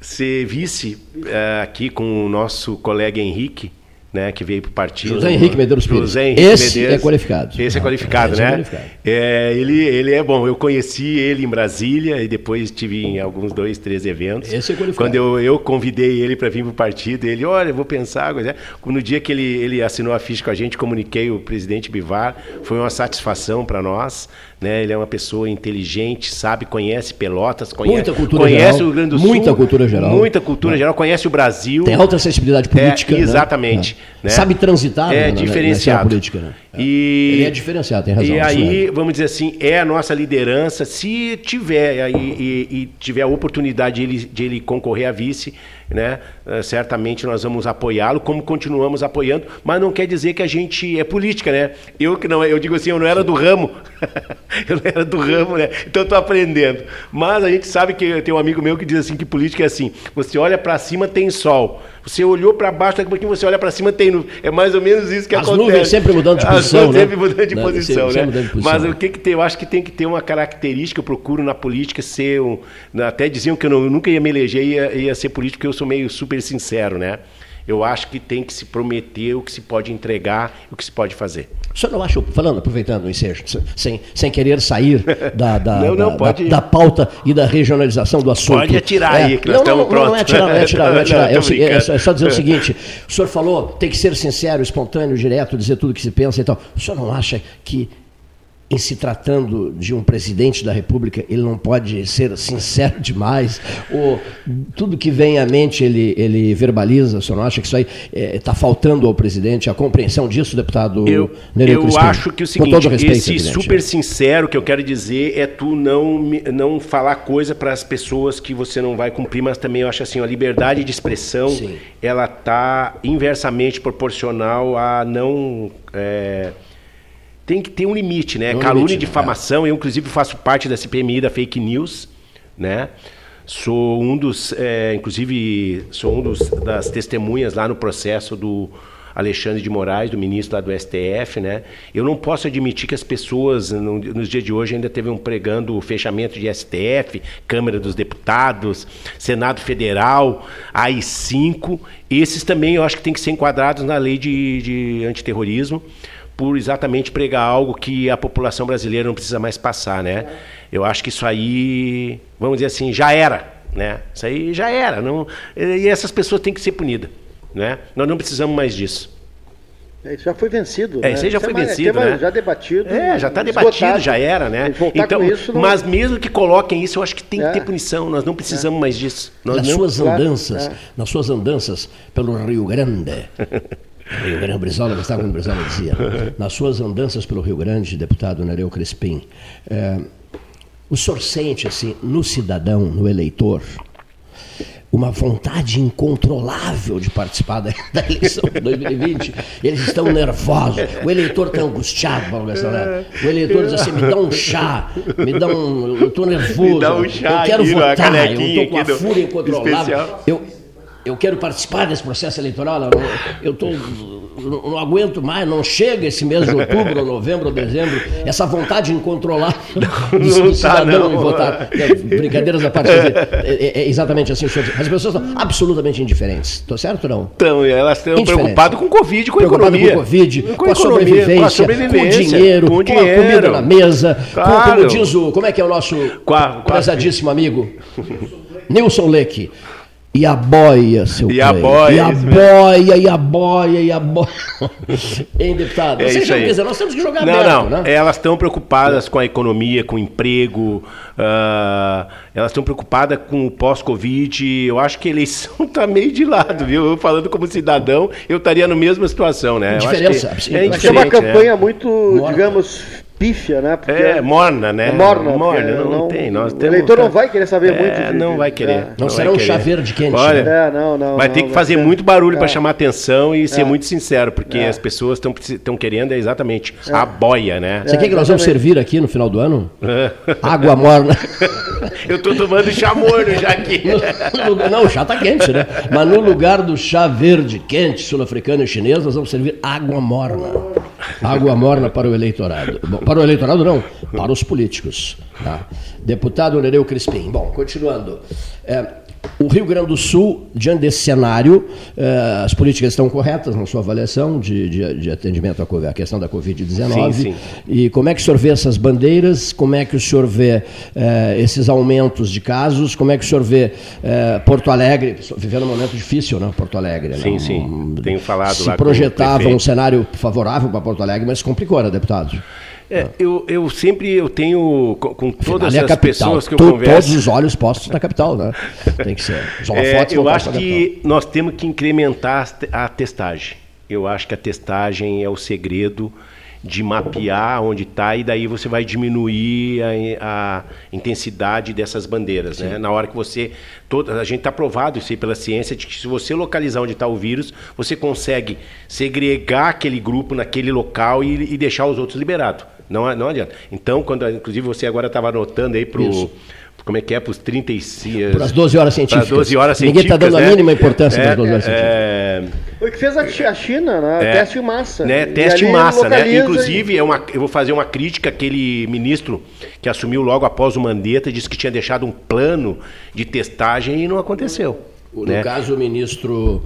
ser vice eh, aqui com o nosso colega Henrique, né, que veio para o partido. José Henrique Medeiros Pires. José Henrique Esse Medeiros. é qualificado. Esse é Ah, qualificado, esse é né? qualificado. É, ele, ele é bom. Eu conheci ele em Brasília e depois tive em alguns dois, três eventos. Esse é qualificado. Quando eu, eu convidei ele para vir para o partido, ele, olha, vou pensar. coisa. No dia que ele, ele assinou a ficha com a gente, comuniquei o presidente Bivar. Foi uma satisfação para nós. Né? Ele é uma pessoa inteligente, sabe, conhece Pelotas, conhece, Muita cultura conhece geral, o Rio Grande do Sul. muita cultura geral. Muita cultura É. geral, conhece o Brasil. Tem alta sensibilidade política. É, né? exatamente. É. né? Sabe transitar É na- na- na diferenciado. cena política. Né? E, Ele é diferenciado, tem razão. E aí, é. vamos dizer assim, é a nossa liderança. Se tiver aí e, e tiver a oportunidade de ele, de ele concorrer a vice, né, certamente nós vamos apoiá-lo, como continuamos apoiando. Mas não quer dizer que a gente é política, né? Eu que não, eu digo assim, eu não era do ramo, <laughs> eu não era do ramo, né? Então estou aprendendo. Mas a gente sabe que tem um amigo meu que diz assim que política é assim: você olha para cima tem sol. Você olhou para baixo, daqui a pouquinho você olha para cima tem nuvem. É mais ou menos isso que As acontece. nuvens sempre mudando de As posição, nuvens né? sempre mudando de Né? posição, né? sempre mudando de posição. Mas o que que tem? Eu acho que tem que ter uma característica. Eu procuro na política ser um. Até diziam que eu, não- eu nunca ia me eleger ia, ia ser político, porque eu sou meio super sincero, né? Eu acho que tem que se prometer o que se pode entregar o que se pode fazer. O senhor não acha, falando, aproveitando o ensejo, sem, sem querer sair da, <laughs> da, Não, não, da- pode- da- da pauta e da regionalização do assunto. Pode atirar aí, que nós não, não, estamos não, não é prontos. atirar, não é atirar, não é <laughs> atirar. Não, É, é só- é só dizer o seguinte: o senhor falou, tem que ser sincero, espontâneo, direto, dizer tudo o que se pensa e tal. O senhor não acha que, em se tratando de um presidente da República, ele não pode ser sincero <laughs> demais? Ou tudo que vem à mente ele, ele verbaliza? O senhor não acha que isso aí está faltando ao presidente? A compreensão disso, deputado Eu, Nereu eu acho que o seguinte, respeito, esse evidente, super né? sincero que eu quero dizer é tu não, não falar coisa para as pessoas que você não vai cumprir, mas também eu acho assim, a liberdade de expressão, ela tá inversamente proporcional a não é, tem que ter um limite, né? Um Calúnia limite, e difamação, eu inclusive faço parte da CPMI da fake news, né? Sou um dos, é, inclusive, sou um dos, das testemunhas lá no processo do Alexandre de Moraes, do ministro lá do STF, né? Eu não posso admitir que as pessoas, no- nos dias de hoje, ainda teve um pregando o fechamento de STF, Câmara dos Deputados, Senado Federal, AI-5. Esses também eu acho que tem que ser enquadrados na lei de, de antiterrorismo por exatamente pregar algo que a população brasileira não precisa mais passar, né? Eu acho que isso aí, vamos dizer assim, já era, né? Isso aí já era, não, e essas pessoas têm que ser punidas, né? Nós não precisamos mais disso. É, isso já foi vencido. É, né? isso aí já Isso foi é vencido, né? Já debatido. É, já está debatido, já era, né? Então, isso não- mas mesmo que coloquem isso, eu acho que tem É. que ter punição. Nós não precisamos mais disso. Nós nas não- suas Claro, andanças, é. nas suas andanças pelo Rio Grande. <laughs> Rio Grande, Brizola, gostava quando Brizola dizia. Nas suas andanças pelo Rio Grande, deputado Nereu Crespim, é, o senhor sente, assim, no cidadão, no eleitor, uma vontade incontrolável de participar da, <laughs> da eleição de 2020. Eles estão nervosos. O eleitor está angustiado, Paulo Gastão Neto. O eleitor diz assim: me dá um chá, me dá um. Eu estou nervoso. Me dá um chá eu quero votar, eu estou com a fúria incontrolável. Eu, eu quero participar desse processo eleitoral. Eu, não- eu tô, não, não aguento mais, não chega esse mês de outubro, ou novembro, ou dezembro, essa vontade incontrolável <laughs> do, do tá, cidadão não. em votar. É, brincadeiras à parte, é, é- é exatamente assim. As pessoas estão absolutamente indiferentes. Estou certo ou não? Então, elas estão preocupadas com o Covid, com a Preocupado economia. com o Covid, com, a, economia, sobrevivência, com a sobrevivência, com o dinheiro, com com, o a dinheiro. comida na mesa, com, Claro. como diz o. Como é que é o nosso prezadíssimo amigo? <laughs> Nilson Leque. E a boia, seu E a boia, E a boia, e a boia, <laughs> e a boia. hein, deputado? É Você já, dizer, nós temos que jogar não, aberto, não. né? Elas estão preocupadas com a economia, com o emprego, ah, elas estão preocupadas com o pós-Covid. Eu acho que a eleição está meio de lado, viu? Eu falando como cidadão, eu estaria na mesma situação, né? Eu acho que Indiferença, É ser uma indiferente, campanha é. muito, digamos, pífia, né? Porque É, morna, né? É morna. Morna, porque não, tem. Nós o temos- eleitor não vai querer saber É, muito. de- não vai querer. é. Não vai será um querer. chá verde quente. Olha, né? É, não, não. vai não, ter que fazer ser- muito barulho para É. chamar atenção e ser É. muito sincero, porque É. as pessoas estão querendo é exatamente a boia, né? Você quer que nós vamos servir aqui no final do ano? <laughs> Água morna. Eu tô tomando chá morno já aqui. No- no- Não, o chá está quente, né? Mas no lugar do chá verde quente, sul-africano e chinês, nós vamos servir água morna. Água morna para o eleitorado. Bom, para o eleitorado não, para os políticos. tá? Deputado Nereu Crispim. Bom, continuando. É, o Rio Grande do Sul, diante desse cenário, é, as políticas estão corretas na sua avaliação de, de- de atendimento à questão da Covid-19. Sim, sim. E como é que o senhor vê essas bandeiras? Como é que o senhor vê eh, esses aumentos de casos? Como é que o senhor vê eh, Porto Alegre, vivendo um momento difícil, né? Porto Alegre. Sim, né? sim. Tenho falado Se lá projetava um cenário favorável para Porto Alegre, mas complicou, né, deputado? É, eu, eu sempre eu tenho com, com todas as capital. pessoas que eu To- converso. Todos os olhos postos na capital, né? Tem que ser. É, eu acho que nós temos que incrementar a testagem. Eu acho que a testagem é o segredo de mapear onde está e daí você vai diminuir a, a intensidade dessas bandeiras, né? Na hora que você, toda, a gente está provado isso aí pela ciência de que se você localizar onde está o vírus, você consegue segregar aquele grupo naquele local e, e deixar os outros liberados. Não, não adianta. Então, quando, inclusive você agora estava anotando aí para Isso. como é que é para os 35 Para as 12 horas científicas. Para 12 horas Ninguém científicas. tá dando a né? mínima importância é, para as 12 horas é, Foi o que fez a Chi- a China, né? É. Teste em massa. né, E teste em massa, né? Inclusive, é uma, eu vou fazer uma crítica àquele ministro que assumiu logo após o Mandetta, disse que tinha deixado um plano de testagem e não aconteceu. No né? caso, o ministro.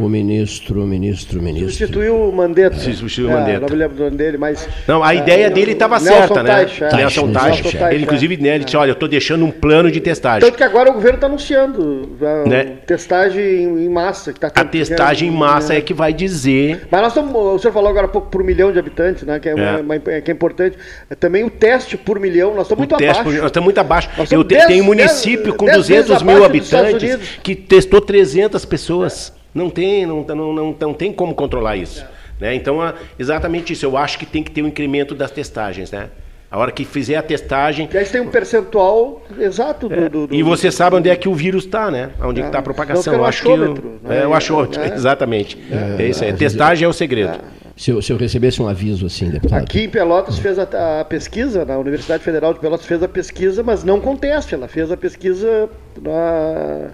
O ministro, ministro, ministro. Substituiu o Mandetta. Substituiu o É, Mandetta. Não me lembro do nome dele, mas. Não, a é, ideia dele estava certa, né? É. Nelson Teich, Ele, é. inclusive, né, ele disse, olha, eu estou deixando um plano de testagem. Tanto que agora o governo está anunciando a Né? testagem em massa. Que tá A testagem em massa é que vai dizer Mas nós estamos, o senhor falou agora há pouco por milhão de habitantes, né? Que é, É. uma- que é importante. É Também o teste por milhão, nós estamos O muito teste, abaixo. por- nós estamos muito abaixo. Nós Eu tenho município dez- com dez 200 vezes mil habitantes que testou 300 pessoas. Não tem, não, não, não, não tem como controlar isso. Né? Então, é exatamente isso. Eu acho que tem que ter um incremento das testagens. Né? A hora que fizer a testagem. E aí você tem um percentual exato do. do- do- E você sabe onde é que o vírus está, né? Onde É. está a propagação. Então, Eu acho é o que. o- né? É o achômetro, É. <laughs> exatamente. É, isso aí. Testagem é o segredo. Se eu, se eu recebesse um aviso assim, deputado. Aqui em Pelotas fez a, a pesquisa, na Universidade Federal de Pelotas fez a pesquisa, mas não com teste, ela fez a pesquisa na-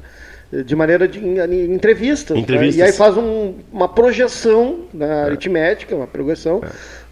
de maneira de em, entrevistas. né? Entrevistas. E aí faz um- uma projeção na aritmética, uma projeção,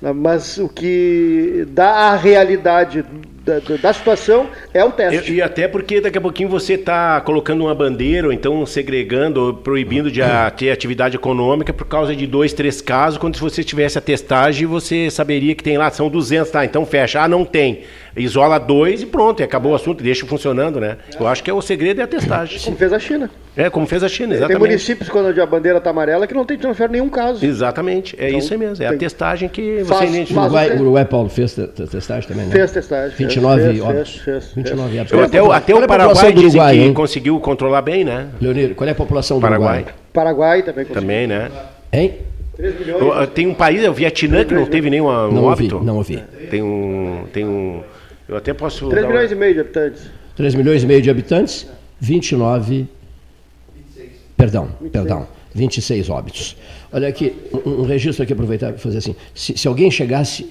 né? mas o que dá a realidade da, da- da situação é o teste. E, e até porque daqui a pouquinho você está colocando uma bandeira, ou então segregando, ou proibindo de a- <clears throat> ter atividade econômica por causa de dois, três casos, quando se você tivesse a testagem, você saberia que tem lá, são 200, tá, então fecha. Ah, não tem. Isola dois e pronto, e acabou o assunto, deixa funcionando, né? Eu acho que é o segredo é a testagem. Como fez a China. É, como fez a China, Tem exatamente. municípios quando a bandeira está amarela que não tem transfer nenhum caso. Exatamente, é Então, isso aí mesmo. É a tem- testagem que Faz- você O identifica. Uruguai, tem- o Uruguai, Paulo, fez te- te- testagem também, né? Fez testagem. fez, 29 fez, óbitos. fez, fez, 29 fez. óbitos. Eu Qual é a até, o- até o Paraguai dizem Uruguai, que hein? conseguiu controlar bem, né? Leonir, qual é a população do Paraguai. Uruguai? Paraguai também conseguiu. Também, né? Hein? 3 milhões. Tem um país, é o Vietnã, que não teve nenhum um Não ouvi, óbito. não ouvi. Tem um. Tem um. Eu até posso. 3 dar uma- milhões e meio de habitantes. 3 milhões e meio de habitantes, 29. Perdão, perdão. 26 óbitos. Olha aqui, um, um registro aqui, aproveitar para fazer assim. Se, se alguém chegasse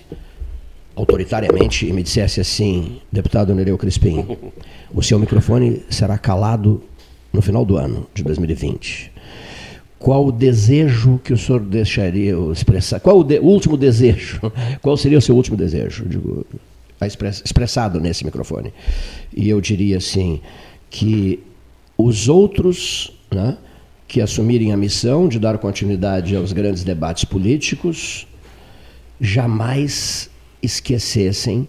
autoritariamente e me dissesse assim, deputado Nereu Crispim, o seu microfone será calado no final do ano de 2020. Qual o desejo que o senhor deixaria eu expressar? Qual o, de- o último desejo? Qual seria o seu último desejo? Digo, expressado nesse microfone. E eu diria assim que os outros, né, que assumirem a missão de dar continuidade aos grandes debates políticos, jamais esquecessem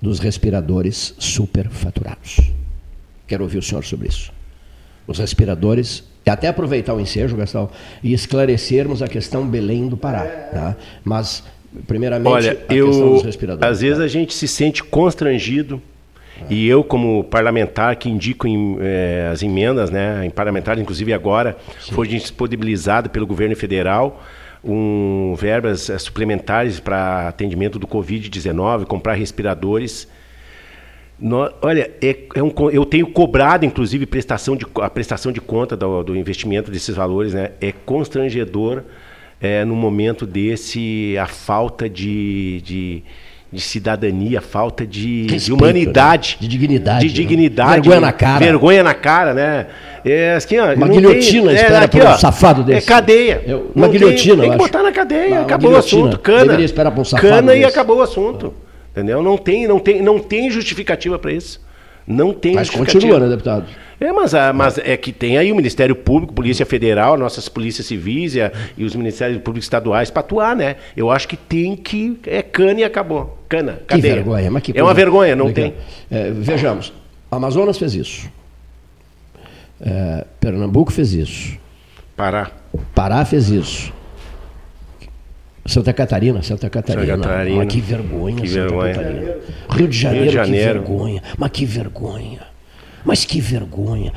dos respiradores superfaturados. Quero ouvir o senhor sobre isso. Os respiradores, e até aproveitar o ensejo, Gastão, e esclarecermos a questão Belém do Pará. tá? Mas, primeiramente, Olha, a questão eu. dos respiradores. Às vezes a gente se sente constrangido. E eu, como parlamentar que indico em, eh, as emendas, né, em parlamentar, inclusive agora, foi disponibilizado pelo governo federal um, verbas eh, suplementares para atendimento do Covid-19, comprar respiradores. No- olha, é, é um eu tenho cobrado, inclusive, prestação de, a prestação de conta do, do investimento desses valores. Né? É constrangedor, é, no momento desse, a falta de, de, de cidadania, a falta de, de Respeito, humanidade. né? De dignidade, De né? dignidade. Vergonha na cara. Vergonha na cara, né? É, assim, ó, Uma guilhotina tem- espera aqui, por um ó, safado É desse. cadeia. Eu- Não uma guilhotina, Tem, tem que botar na cadeia, Uma acabou o guilhotina. assunto. Cana. Deveria esperar pra um safado Cana e desse. acabou o assunto. Entendeu? Não tem, não tem, não tem justificativa para isso. Não tem Mas justificativa. continua, né, deputado? É, mas, a- mas é que tem aí o Ministério Público, Polícia Federal, nossas polícias civis e, a- e os Ministérios Públicos Estaduais para atuar, né? Eu acho que tem que. É cana e acabou. Cana, Que cadeia. vergonha, mas que É uma vergonha, não tem. É, vejamos, Amazonas fez isso. É, Pernambuco fez isso. Pará. Pará fez isso. Santa Catarina, Santa Catarina. Santa Catarina. Mas que vergonha, Que Santa vergonha. Catarina. Rio de Janeiro, Rio de Janeiro. que vergonha. Mas que vergonha. Mas que vergonha.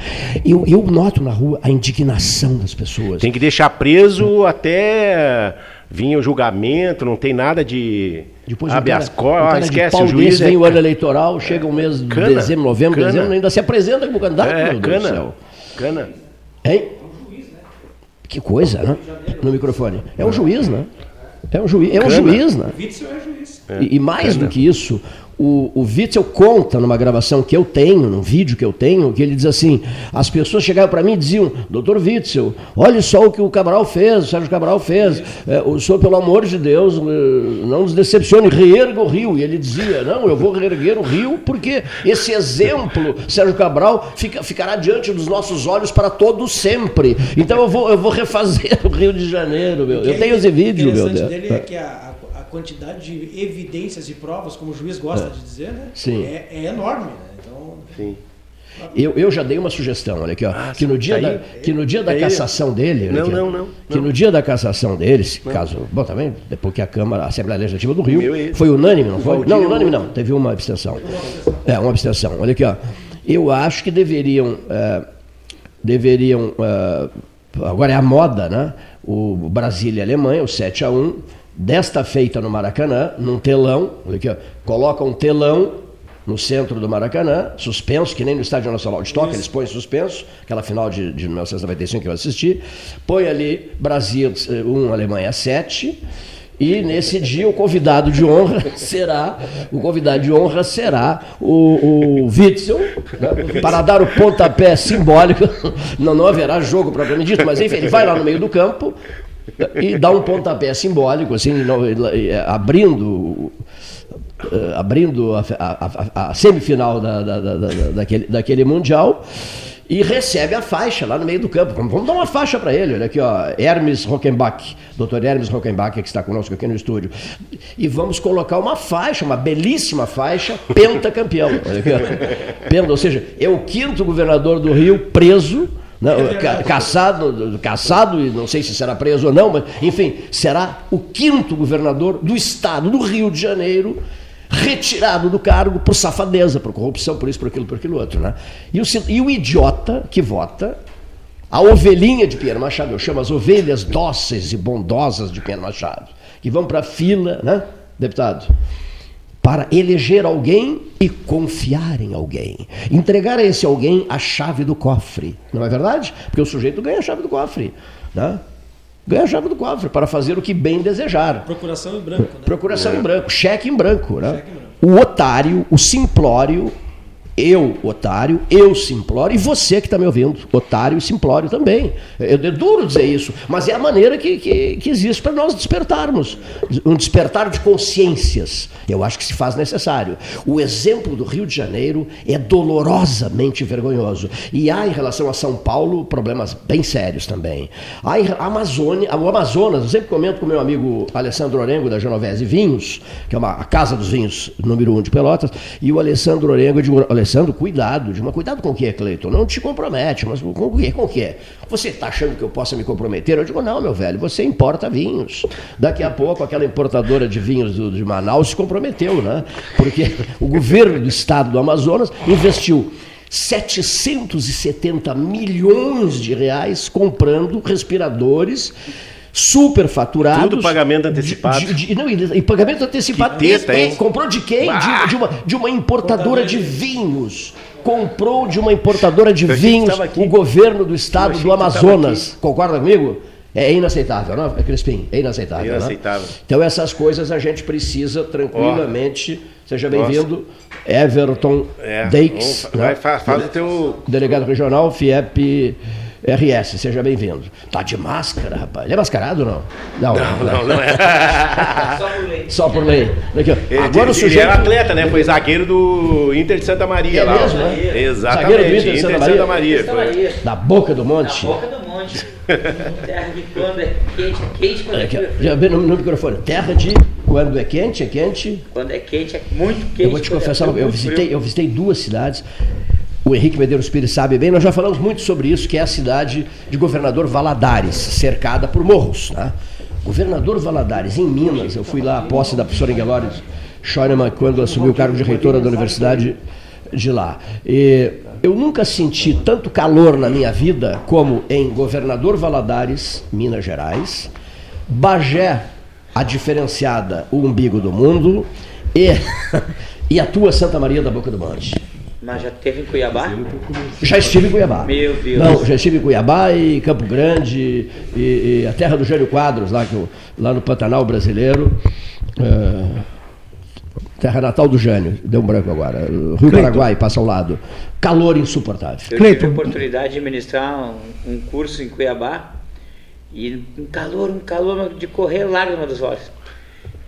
Eu, eu noto na rua a indignação das pessoas. Tem que deixar preso até vir o julgamento, não tem nada de Depois habeas corpus, um cara de esquece pau o juiz. desse, é- vem o ano eleitoral, chega o mês de Cana, dezembro, novembro, cana. dezembro, ainda se apresenta como candidato, É, meu Deus do cana. céu. Cana. Hein? Que coisa, né? No microfone. É um juiz, né? É um juiz, é um juiz, né? É juiz. E, e mais Cana. do que isso, o, o Witzel conta numa gravação que eu tenho, num vídeo que eu tenho, que ele diz assim: as pessoas chegavam para mim e diziam, doutor Witzel, olha só o que o Cabral fez, o Sérgio Cabral fez. É, o senhor, pelo amor de Deus, eh, não nos decepcione, reerga o rio. E ele dizia: não, eu vou reerguer o rio porque esse exemplo, Sérgio Cabral, fica- ficará diante dos nossos olhos para todo sempre. Então eu vou, eu vou refazer <laughs> o Rio de Janeiro, meu. Eu tenho esse vídeo, meu O interessante dele é que a quantidade de evidências e provas, como o juiz gosta É. de dizer, né? Sim. É, é enorme, né? Então, Eu, eu já dei uma sugestão, olha aqui, ó, que, no dia aí- da, que no dia da aí- cassação dele. Não, aqui, não, não, Que no dia da cassação dele, se caso. Bom, também, depois que a Câmara, a Assembleia Legislativa do Rio, Meu é foi unânime, não foi? Não, unânime não, teve uma abstenção. É, uma abstenção. Olha aqui, ó. Eu acho que deveriam. eh, deveriam. eh, agora é a moda, né? O Brasília e a Alemanha, o 7 a 1 desta feita no Maracanã, num telão, aqui, ó, coloca um telão no centro do Maracanã, suspenso, que nem no Estádio Nacional de Toca, eles põem suspenso, aquela final de, de 1995 que eu assisti, põe ali Brasil 1, Alemanha 7, e nesse dia o convidado de honra <laughs> será, o convidado de honra será o, o Witzel, né, para dar o pontapé simbólico, <laughs> não, não haverá jogo propriamente dito, mas enfim, ele vai lá no meio do campo, e dá um pontapé simbólico, assim, eh, abrindo, eh, abrindo a, a- a- semifinal da, da- da- da- daquele, daquele Mundial. e recebe a faixa lá no meio do campo. Vamos dar uma faixa para ele. Olha aqui, ó, Hermes Rockenbach, doutor Hermes Rockenbach, que está conosco aqui no estúdio. E vamos colocar uma faixa, uma belíssima faixa, pentacampeão. Olha aqui, ó. Penta, ou seja, é o quinto governador do Rio preso. Não, ca, caçado, caçado, e não sei se será preso ou não, mas enfim, será o quinto governador do estado do Rio de Janeiro retirado do cargo por safadeza, por corrupção, por isso, por aquilo, por aquilo outro. Né? E, o, e o idiota que vota, a ovelhinha de Pinheiro Machado, eu chamo as ovelhas dóceis e bondosas de Pinheiro Machado, que vão para a fila, né, deputado? Para eleger alguém e confiar em alguém. Entregar a esse alguém a chave do cofre. Não é verdade? Porque o sujeito ganha a chave do cofre. Né? ganha a chave do cofre para fazer o que bem desejar. Procuração em branco. Né? Procuração é. em branco, cheque em branco. Né? Cheque em branco. O otário, o simplório, eu, otário, eu simplório, e você que está me ouvindo, otário e simplório também. É, é duro dizer isso, mas é a maneira que, que, que existe para nós despertarmos. Um despertar de consciências. Eu acho que se faz necessário. O exemplo do Rio de Janeiro é dolorosamente vergonhoso. E há, em relação a São Paulo, problemas bem sérios também. Há em Amazônia, o Amazonas, eu sempre comento com meu amigo Alessandro Orengo, da Genovese Vinhos, que é uma, a casa dos vinhos número um de Pelotas, e o Alessandro Orengo de cuidado, de cuidado com o que é, Cleiton? Não te compromete, mas com o que? Com o que? Você está achando que eu possa me comprometer? Eu digo, não, meu velho, você importa vinhos. Daqui a pouco aquela importadora de vinhos do, de Manaus se comprometeu, né? Porque <laughs> o governo do estado do Amazonas investiu 770 milhões de reais comprando respiradores superfaturados. Tudo pagamento antecipado. De, de, não, e, pagamento antecipado. Que teta, hein? Comprou de quem? De, de, uma, de uma importadora de vinhos. Comprou de uma importadora de vinhos o governo do estado do Amazonas. Concorda comigo? É inaceitável, não é, Crispim? É inaceitável. É inaceitável. Né? Então, essas coisas a gente precisa tranquilamente. Oh. Seja bem-vindo, Everton é, Deix. Né? Faz, faz o teu. Delegado regional, FIEP. RS, seja bem-vindo. Tá de máscara, rapaz. Ele é mascarado ou não? Não, não, não, não é. <laughs> Só por lei. Só por lei. Aqui, ele, Agora o sujeito... Ele é atleta, né? Foi zagueiro do Inter de Santa Maria. É lá. mesmo, né? Exatamente. Zagueiro do Inter de Santa, Inter Santa Maria. Santa Maria. Da boca do monte. Da boca do monte. <laughs> Terra de quando é quente, é quente quando é quente. Já vê no, no microfone. Terra de quando é quente, é quente. Quando é quente, é muito quente. Eu vou te confessar, é eu visitei, eu visitei duas cidades o Henrique Medeiros Pires sabe bem, nós já falamos muito sobre isso, que é a cidade de Governador Valadares, cercada por morros. Né? Governador Valadares, em Minas, eu fui lá à posse da professora Engelore Scheunemann quando assumiu o cargo de reitora da universidade de lá. E eu nunca senti tanto calor na minha vida como em Governador Valadares, Minas Gerais, Bagé, a diferenciada, o umbigo do mundo, e, <laughs> e a tua Santa Maria da Boca do Monte. Mas já teve em Cuiabá? Já estive em Cuiabá. Meu Deus. Não, já estive em Cuiabá e Campo Grande e, e a terra do Jânio Quadros, lá, que eu, lá no Pantanal brasileiro. Uh, terra natal do Jânio, deu um branco agora. Rio Cleiton. Paraguai passa ao lado. Calor insuportável. Eu Cleiton. tive a oportunidade de ministrar um, um curso em Cuiabá e um calor, um calor de correr lágrima dos olhos.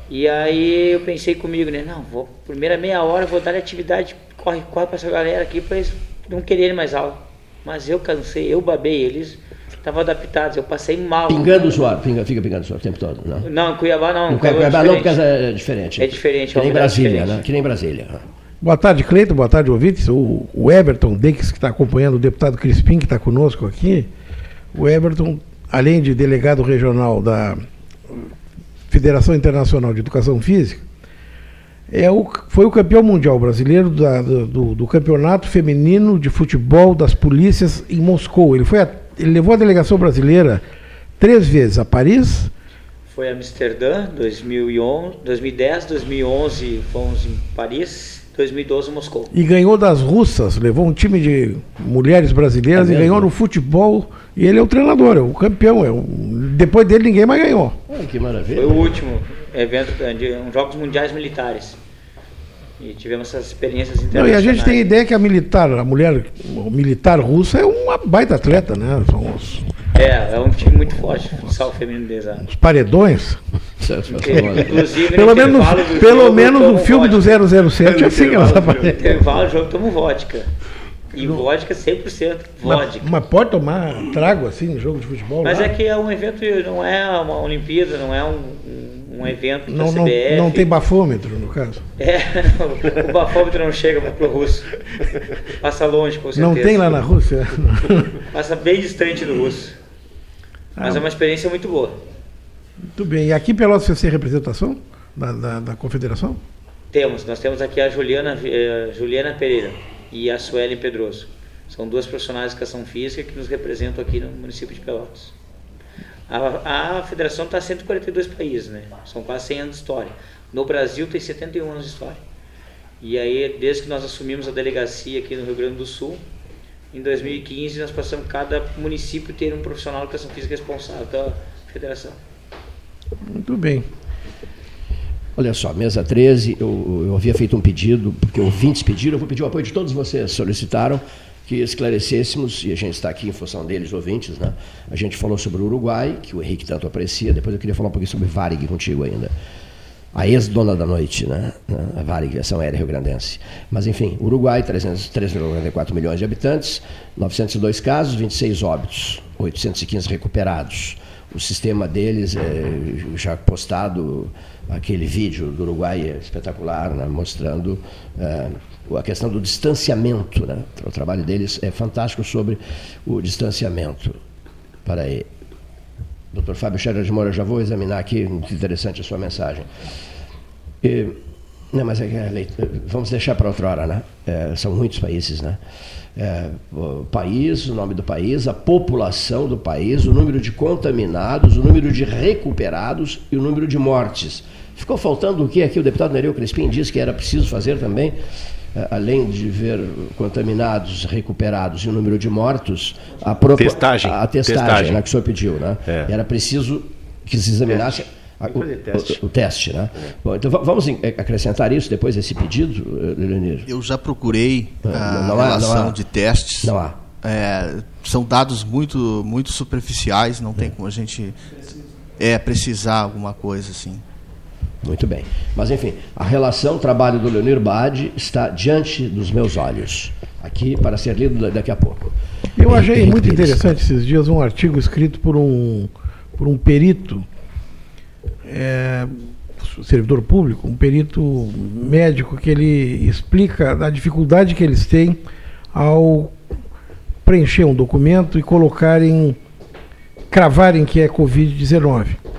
E aí eu pensei comigo, né? Não, vou, primeira meia hora vou dar atividade corre, corre para essa galera aqui para eles não quererem mais aula. Mas eu cansei, eu babei, eles estavam adaptados, eu passei mal. Pingando o suor, pinga, fica pingando o suor o tempo todo, não? Não, Cuiabá não. Cuiabá, Cuiabá não, porque é diferente. É diferente. Que nem Brasília, né? Que nem Brasília. Boa tarde, Cleiton, boa tarde, ouvintes. O, o Everton Dex, que está acompanhando o deputado Crispim, que está conosco aqui. O Everton, além de delegado regional da Federação Internacional de Educação Física, é o, foi o campeão mundial brasileiro da, do, do, campeonato feminino de futebol das polícias em Moscou. Ele, foi a, ele levou a delegação brasileira três vezes a Paris. Foi a Amsterdã, 2011, 2010, 2011 fomos em Paris, 2012 Moscou. E ganhou das russas, levou um time de mulheres brasileiras é e ganhou no futebol. E ele é o treinador, é o campeão. É o, depois dele ninguém mais ganhou. que maravilha. Foi o último evento de um Jogos Mundiais Militares. E tivemos essas experiências internacionais. Não, e a gente tem a ideia que a militar, a mulher a militar russa é uma baita atleta, né? São os... É, é um time muito forte, futsal feminino deles. Os paredões. Inclusive, <laughs> pelo menos, pelo jogo, menos no filme vodka. do 007 é assim que. No intervalo do jogo tomo vodka. E vodka 100%. Vodka. Mas, mas pode tomar trago assim no jogo de futebol? Mas lá? é que é um evento, não é uma Olimpíada, não é um, um, evento da não, não, CBF. não tem bafômetro, no caso. É, <laughs> o bafômetro não chega para o russo. Passa longe, com certeza. Não tem lá na Rússia? <laughs> Passa bem distante do russo. Mas Ah. é uma experiência muito boa. Muito bem. E aqui Pelotas você tem representação da, da, da confederação? Temos, nós temos aqui a Juliana, eh, Juliana Pereira e a Suelen Pedroso. São duas profissionais de educação física que nos representam aqui no município de Pelotas. A, a federação está em 142 países, né? São quase 100 anos de história. No Brasil tem 71 anos de história. E aí, desde que nós assumimos a delegacia aqui no Rio Grande do Sul, em 2015 nós passamos cada município ter um profissional de educação física responsável da federação. Muito bem. Olha só, mesa 13, eu, eu havia feito um pedido, porque ouvintes pediram, eu vou pedir o apoio de todos vocês, solicitaram que esclarecêssemos, e a gente está aqui em função deles, ouvintes, né? A gente falou sobre o Uruguai, que o Henrique tanto aprecia, depois eu queria falar um pouquinho sobre Varig contigo ainda. A ex-dona da noite, né? A Varig, ação aérea rio-grandense. Mas, enfim, Uruguai, 3,94 milhões de habitantes, 902 casos, 26 óbitos, 815 recuperados. O sistema deles é já postado, aquele vídeo do Uruguai é espetacular, né? mostrando é, a questão do distanciamento. Né? O trabalho deles é fantástico sobre o distanciamento. Para aí. Doutor Fábio Scherer de Moura, já vou examinar aqui, muito interessante a sua mensagem. E, não, mas é, leit- vamos deixar para outra hora, né? É, são muitos países, né? É, o país, o nome do país, a população do país, o número de contaminados, o número de recuperados e o número de mortes. Ficou faltando o que aqui o deputado Nereu Crispim disse que era preciso fazer também, eh, além de ver contaminados, recuperados e o número de mortos, a própria Testagem. a testagem, Testagem. né, que o senhor pediu, né? É. Era preciso que se examinasse o, o- o teste, né? Bom, então va- vamos em- acrescentar isso depois desse pedido, eh, Leonir? Eu já procurei Ah, a não há- não relação há. de testes. Não há. É, são dados muito, muito superficiais, não tem como a gente é, precisar alguma coisa assim. Muito bem. Mas, enfim, a relação trabalho do Leonir Bade está diante dos meus olhos. Aqui para ser lido da- daqui a pouco. Eu achei muito interessante esses dias um artigo escrito por um, por um perito, é, servidor público, um perito médico, que ele explica a dificuldade que eles têm ao preencher um documento e colocarem, cravarem que é Covid-19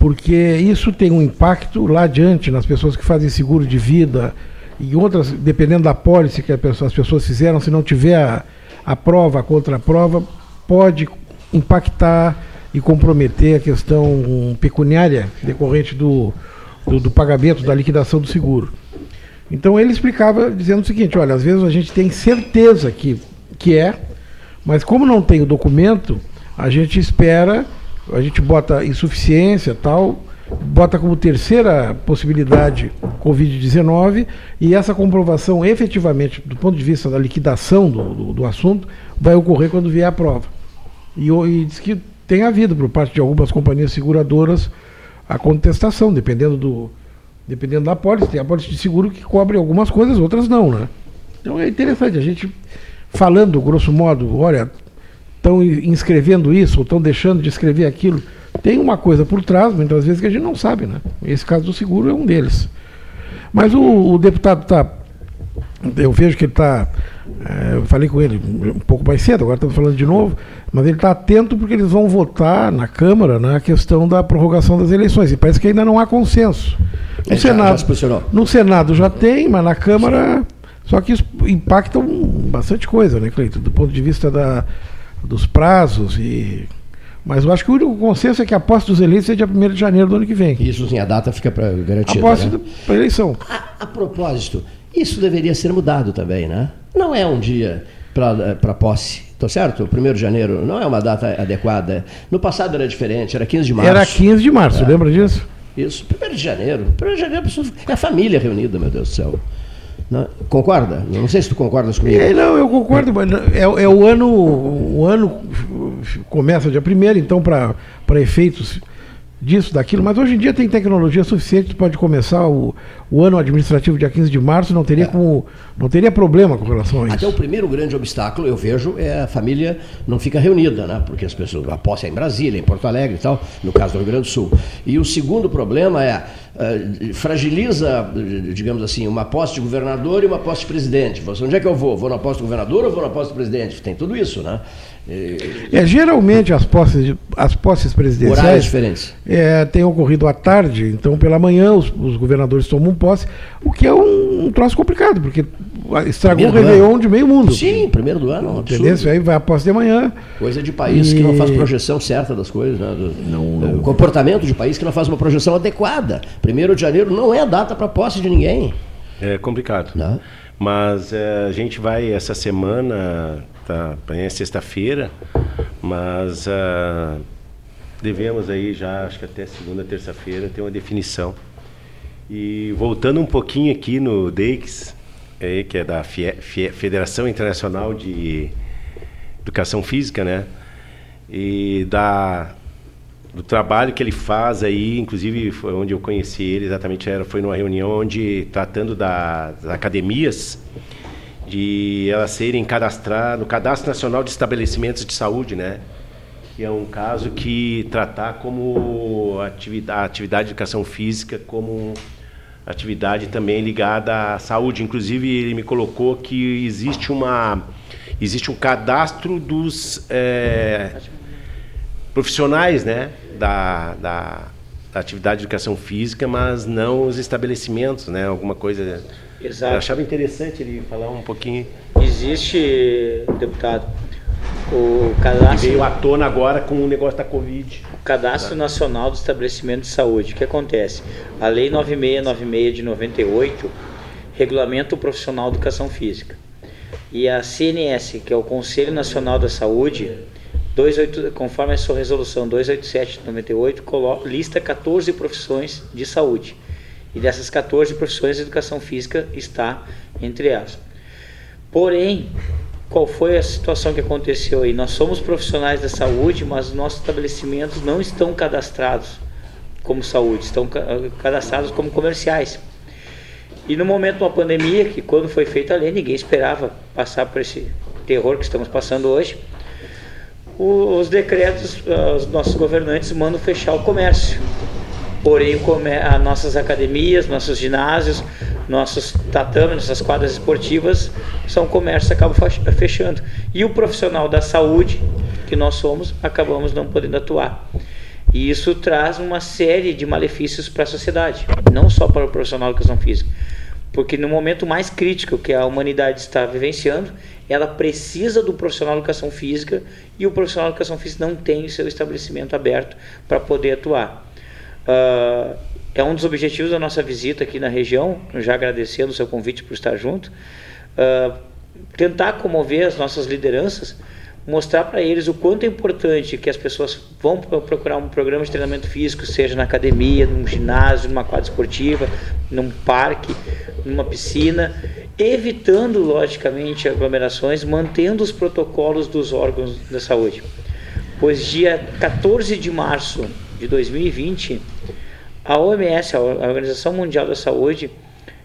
porque isso tem um impacto lá adiante nas pessoas que fazem seguro de vida e outras, dependendo da pólice que as pessoas fizeram, se não tiver a, a prova, a contraprova, pode impactar e comprometer a questão pecuniária decorrente do, do, do pagamento, da liquidação do seguro. Então ele explicava dizendo o seguinte, olha, às vezes a gente tem certeza que, que é, mas como não tem o documento, a gente espera, a gente bota insuficiência tal, bota como terceira possibilidade Covid-19 e essa comprovação efetivamente, do ponto de vista da liquidação do, do, do assunto, vai ocorrer quando vier a prova. E, e diz que tem havido por parte de algumas companhias seguradoras a contestação, dependendo do dependendo da pólice. Tem a pólice de seguro que cobre algumas coisas, outras não, né? Então é interessante a gente falando, grosso modo, olha, estão inscrevendo isso, ou estão deixando de escrever aquilo. Tem uma coisa por trás, muitas vezes, que a gente não sabe, né? Esse caso do seguro é um deles. Mas o, o deputado está. Eu vejo que ele está. Eu falei com ele um pouco mais cedo, agora estamos falando de novo, mas ele está atento porque eles vão votar na Câmara na questão da prorrogação das eleições. E parece que ainda não há consenso. No, já- Senado, já no Senado já tem, mas na Câmara. Só que isso impacta bastante coisa, né, Cleiton? Do ponto de vista da, dos prazos e. Mas eu acho que o único consenso é que a posse dos eleitos é dia 1 de janeiro do ano que vem. Isso sim, a data fica pra, garantida. A posse né? para eleição. A propósito, isso deveria ser mudado também, né? Não é um dia para posse, tá certo? O 1 de janeiro não é uma data adequada. No passado era diferente, era 15 de março. Era 15 de março, É. lembra disso? Isso, 1 de janeiro. 1 de janeiro é a família reunida, meu Deus do céu. Não- concorda? Não sei se tu concordas comigo. É, não, eu concordo, mas é, é o ano. O ano começa dia 1 então, para efeitos disso, daquilo, mas hoje em dia tem tecnologia suficiente, tu pode começar o, o ano administrativo dia 15 de março, não teria, como, não teria problema com relação a isso. Até o primeiro grande obstáculo, eu vejo, é a família não fica reunida, né? Porque as pessoas, a posse é em Brasília, em Porto Alegre e tal, no caso do Rio Grande do Sul. E o segundo problema é, uh, fragiliza, digamos assim, uma posse de governador e uma posse de presidente. Você, onde é que eu vou? Vou na posse do governador ou vou na posse do presidente? Tem tudo isso, né? É, geralmente as posses, as posses presidenciais Horários diferentes. É, têm ocorrido à tarde, então pela manhã os, os governadores tomam posse, o que é um, um troço complicado, porque estragou o Réveillon de meio mundo. Sim, primeiro do ano. Entendeu? Isso aí vai a posse de manhã. Coisa de país e... que não faz projeção certa das coisas. Né? Do, não, não. O comportamento de país que não faz uma projeção adequada. Primeiro de janeiro não é a data para posse de ninguém. É complicado. Não. Mas é, a gente vai essa semana tá, amanhã é sexta-feira, mas uh, devemos aí já, acho que até segunda, terça-feira, ter uma definição. E voltando um pouquinho aqui no DEIX, é, que é da FIE, FIE, Federação Internacional de Educação Física, né? E da do trabalho que ele faz aí, inclusive foi onde eu conheci ele, exatamente era foi numa reunião onde tratando da, das academias, de elas serem cadastrar no Cadastro Nacional de Estabelecimentos de Saúde, né? Que é um caso que tratar como atividade, a atividade de educação física como atividade também ligada à saúde. Inclusive ele me colocou que existe uma existe um cadastro dos é, profissionais, né? Da, da, da atividade de educação física, mas não os estabelecimentos, né? Alguma coisa Exato. Eu achava interessante ele falar um pouquinho. Existe, deputado, o cadastro. Veio à tona agora com o negócio da Covid. O Cadastro tá. Nacional do Estabelecimento de Saúde. O que acontece? A Lei 9696 de 98 regulamenta o profissional de educação física. E a CNS, que é o Conselho Nacional da Saúde, 28, conforme a sua resolução 287 de 98, coloca, lista 14 profissões de saúde. E dessas 14 profissões, a educação física está entre elas. Porém, qual foi a situação que aconteceu aí? Nós somos profissionais da saúde, mas nossos estabelecimentos não estão cadastrados como saúde, estão cadastrados como comerciais. E no momento de uma pandemia, que quando foi feita a lei, ninguém esperava passar por esse terror que estamos passando hoje, os decretos, ah, os nossos governantes mandam fechar o comércio. Porém, as nossas academias, nossos ginásios, nossos tatames, nossas quadras esportivas são comércios acabam fechando. E o profissional da saúde, que nós somos, acabamos não podendo atuar. E isso traz uma série de malefícios para a sociedade, não só para o profissional de educação física. Porque no momento mais crítico que a humanidade está vivenciando, ela precisa do profissional de educação física e o profissional de educação física não tem seu estabelecimento aberto para poder atuar. Uh, é um dos objetivos da nossa visita aqui na região, já agradecendo o seu convite por estar junto, uh, tentar comover as nossas lideranças, mostrar para eles o quanto é importante que as pessoas vão procurar um programa de treinamento físico, seja na academia, num ginásio, numa quadra esportiva, num parque, numa piscina, evitando, logicamente, aglomerações, mantendo os protocolos dos órgãos da saúde. Pois dia 14 de março de 2020, a OMS, a Organização Mundial da Saúde,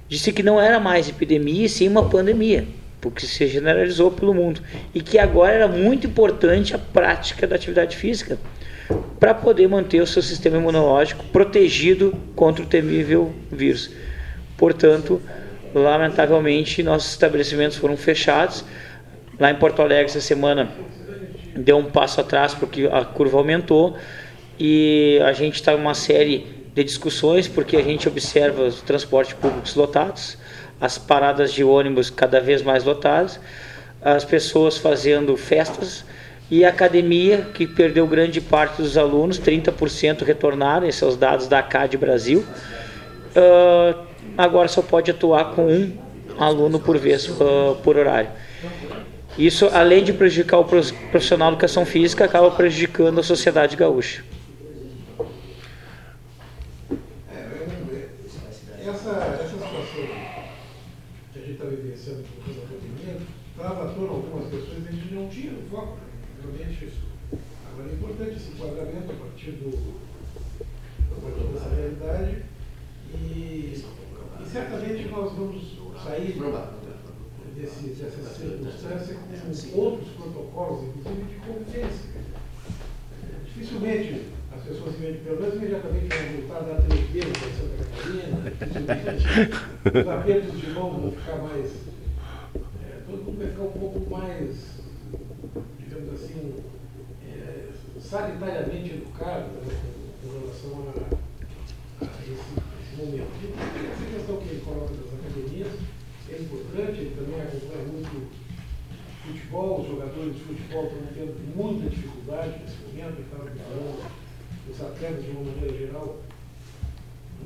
disse que não era mais epidemia, e sim uma pandemia, porque se generalizou pelo mundo. E que agora era muito importante a prática da atividade física para poder manter o seu sistema imunológico protegido contra o temível vírus. Portanto, lamentavelmente, nossos estabelecimentos foram fechados. Lá em Porto Alegre, essa semana, deu um passo atrás porque a curva aumentou e a gente está em uma série de discussões porque a gente observa os transportes públicos lotados, as paradas de ônibus cada vez mais lotadas, as pessoas fazendo festas e a academia que perdeu grande parte dos alunos, 30% retornaram, esses são os dados da ACAD Brasil, uh, agora só pode atuar com um aluno por vez, uh, por horário. Isso, além de prejudicar o profissional de educação física, acaba prejudicando a sociedade gaúcha. estava à tona algumas questões, a gente não tinha foco, realmente isso. Agora é importante esse enquadramento a partir do, propõe essa realidade e, e certamente nós vamos sair desse, dessa circunstância com outros protocolos, inclusive de convivência. Dificilmente as pessoas que vêm de pelo menos imediatamente vão voltar a dar três beijos em Santa Catarina, os <laughs> apertos de mão vão ficar mais. É, todo mundo vai ficar um pouco mais, digamos assim, é, sanitariamente educado né, com, com, relação a, a esse, esse, momento. E essa questão que ele coloca das academias é importante, ele também acompanha muito futebol, os jogadores de futebol estão tendo muita dificuldade nesse momento, estava falando, os atletas de uma maneira geral,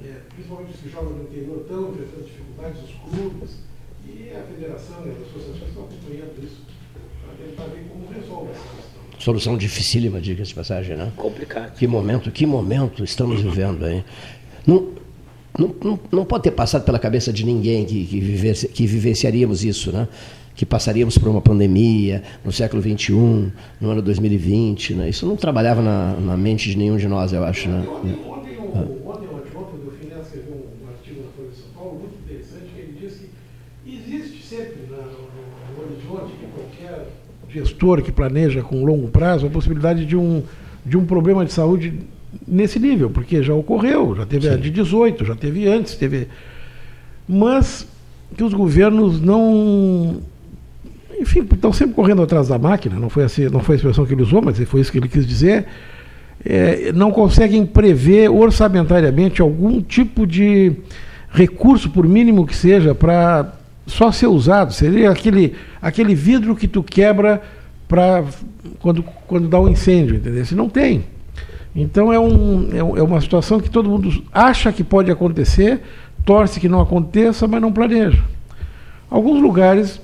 é, principalmente os que jogam no interior, estão enfrentando dificuldades, os clubes, e a federação e as associações estão acompanhando isso para tentar ver como resolve essa questão. Solução dificílima, diga-se de passagem, né? Complicado. Que momento, que momento estamos vivendo, hein? Não, não, não, não pode ter passado pela cabeça de ninguém que, que, viver, que vivenciaríamos isso, né? que passaríamos por uma pandemia no século XXI, no ano 2020. Né? Isso não trabalhava na, na mente de nenhum de nós, eu acho. Né? Ontem, ontem, ontem, ontem, ontem o Delfim escreveu um artigo na Folha de São Paulo muito interessante, que ele diz que existe sempre na, no, no horizonte de qualquer gestor que planeja com longo prazo a possibilidade de um, de um problema de saúde nesse nível, porque já ocorreu, já teve Sim. a de 18, já teve antes, teve. Mas que os governos não enfim, estão sempre correndo atrás da máquina, não foi, assim, não foi a expressão que ele usou, mas foi isso que ele quis dizer, é, não conseguem prever orçamentariamente algum tipo de recurso, por mínimo que seja, para só ser usado. Seria aquele, aquele vidro que tu quebra para quando, quando dá um incêndio, entendeu? Se não tem. Então é, um, é, é uma situação que todo mundo acha que pode acontecer, torce que não aconteça, mas não planeja. Alguns lugares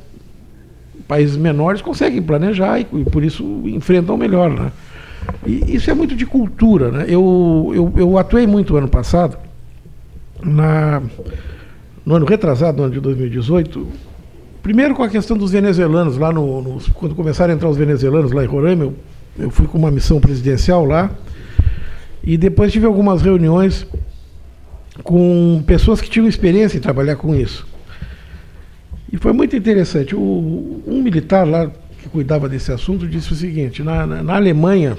países menores conseguem planejar e, e por isso enfrentam melhor. Né? E isso é muito de cultura. Né? Eu, eu, eu atuei muito ano passado, na, no ano retrasado, no ano de 2018, primeiro com a questão dos venezuelanos, lá no, no, quando começaram a entrar os venezuelanos lá em Roraima, eu, eu fui com uma missão presidencial lá, e depois tive algumas reuniões com pessoas que tinham experiência em trabalhar com isso. E foi muito interessante. O, um militar lá que cuidava desse assunto disse o seguinte: na, na, na Alemanha,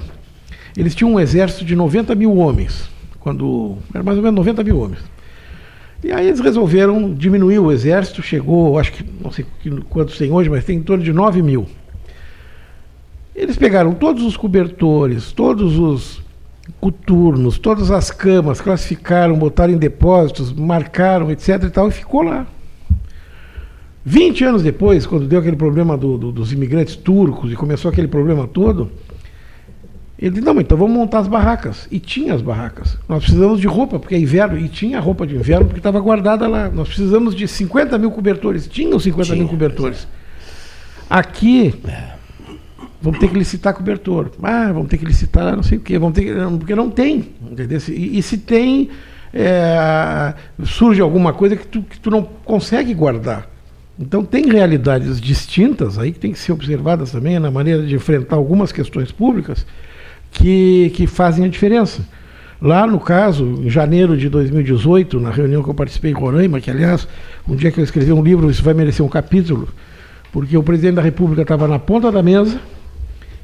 eles tinham um exército de 90 mil homens, quando era mais ou menos 90 mil homens. E aí eles resolveram diminuir o exército, chegou, acho que não sei quantos tem hoje, mas tem em torno de 9 mil. Eles pegaram todos os cobertores, todos os coturnos, todas as camas, classificaram, botaram em depósitos, marcaram, etc. e tal, e ficou lá. 20 anos depois, quando deu aquele problema do, do, dos imigrantes turcos e começou aquele problema todo, ele disse, não, então vamos montar as barracas. E tinha as barracas. Nós precisamos de roupa, porque é inverno, e tinha roupa de inverno, porque estava guardada lá. Nós precisamos de 50 mil cobertores. Tinham 50 tinha, mil cobertores. Aqui, vamos ter que licitar cobertor. Ah, vamos ter que licitar não sei o quê, vamos ter que, porque não tem. Entendeu? E, e se tem, é, surge alguma coisa que tu, que tu não consegue guardar. Então tem realidades distintas aí que tem que ser observadas também na maneira de enfrentar algumas questões públicas que, que fazem a diferença. Lá no caso, em janeiro de 2018, na reunião que eu participei em Roraima, que aliás, um dia que eu escrevi um livro, isso vai merecer um capítulo, porque o presidente da República estava na ponta da mesa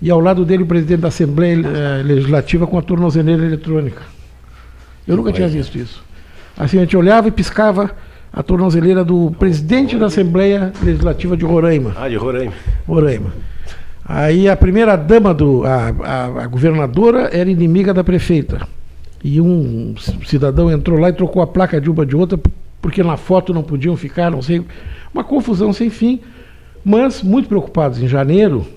e ao lado dele o presidente da Assembleia eh, Legislativa com a tornozeleira eletrônica. Eu nunca tinha visto isso. Assim, a gente olhava e piscava a tornozeleira do presidente da Assembleia Legislativa de Roraima. Ah, de Roraima. Roraima. Aí a primeira dama do. A, a, a, governadora era inimiga da prefeita. E um cidadão entrou lá e trocou a placa de uma de outra, porque na foto não podiam ficar, não sei. Uma confusão sem fim. Mas muito preocupados em janeiro,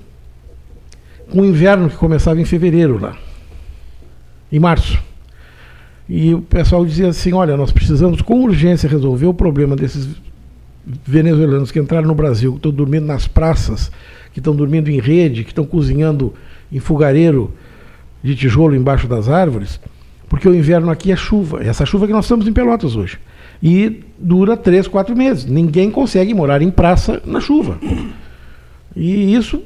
com o inverno que começava em fevereiro lá. Em março. E o pessoal dizia assim: olha, nós precisamos com urgência resolver o problema desses venezuelanos que entraram no Brasil, que estão dormindo nas praças, que estão dormindo em rede, que estão cozinhando em fogareiro de tijolo embaixo das árvores, porque o inverno aqui é chuva. Essa chuva que nós estamos em Pelotas hoje. E dura três, quatro meses. Ninguém consegue morar em praça na chuva. E isso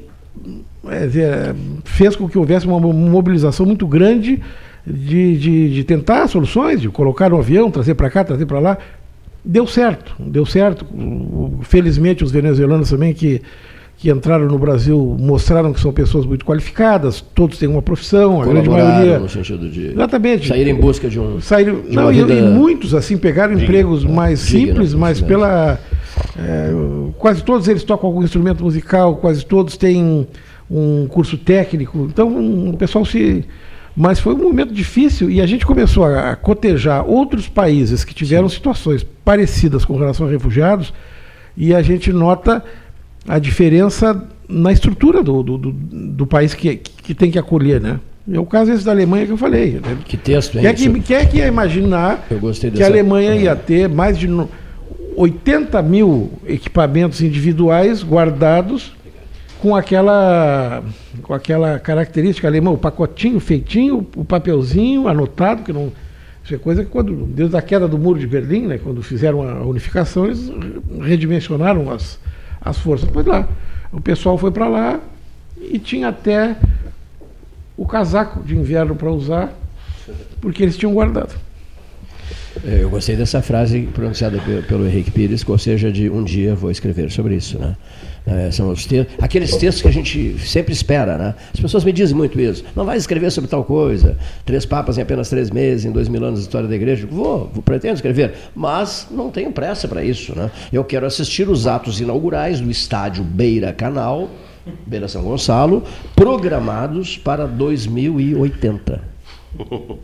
é, fez com que houvesse uma mobilização muito grande de, de, de tentar soluções, de colocar no avião, trazer para cá, trazer para lá. Deu certo, deu certo. Felizmente os venezuelanos também que, que entraram no Brasil mostraram que são pessoas muito qualificadas, todos têm uma profissão, a grande maioria. no sentido de Exatamente. sair em busca de um. Saíram, de não, e, e muitos assim pegaram empregos né? mais simples, mas isso pela é, quase todos eles tocam algum instrumento musical, quase todos têm um curso técnico. Então o pessoal se mas foi um momento difícil e a gente começou a, a cotejar outros países que tiveram situações parecidas com relação a refugiados e a gente nota a diferença na estrutura do, do, do, do país que, que tem que acolher, né? É o caso esse da Alemanha que eu falei. Né? Que texto, hein? Quer que, quer que ia imaginar que a Alemanha ia ter mais de no- 80 mil equipamentos individuais guardados com aquela, com aquela característica alemã, o pacotinho feitinho, o papelzinho anotado, que não. Isso é coisa que quando, desde a queda do muro de Berlim, né, quando fizeram a unificação, eles redimensionaram as, as forças. Pois lá, o pessoal foi para lá e tinha até o casaco de inverno para usar, porque eles tinham guardado. É, Eu gostei dessa frase pronunciada pe- pelo Henrique Pires, ou seja, de um dia vou escrever sobre isso, né? É, são os te aqueles textos que a gente sempre espera, né? As pessoas me dizem muito isso. Não vai escrever sobre tal coisa. Três papas em apenas três meses, em dois mil anos de história da igreja. Vou, vou pretendo escrever, mas não tenho pressa para isso, né? Eu quero assistir os atos inaugurais do estádio Beira Canal, Beira São Gonçalo, programados para 2080.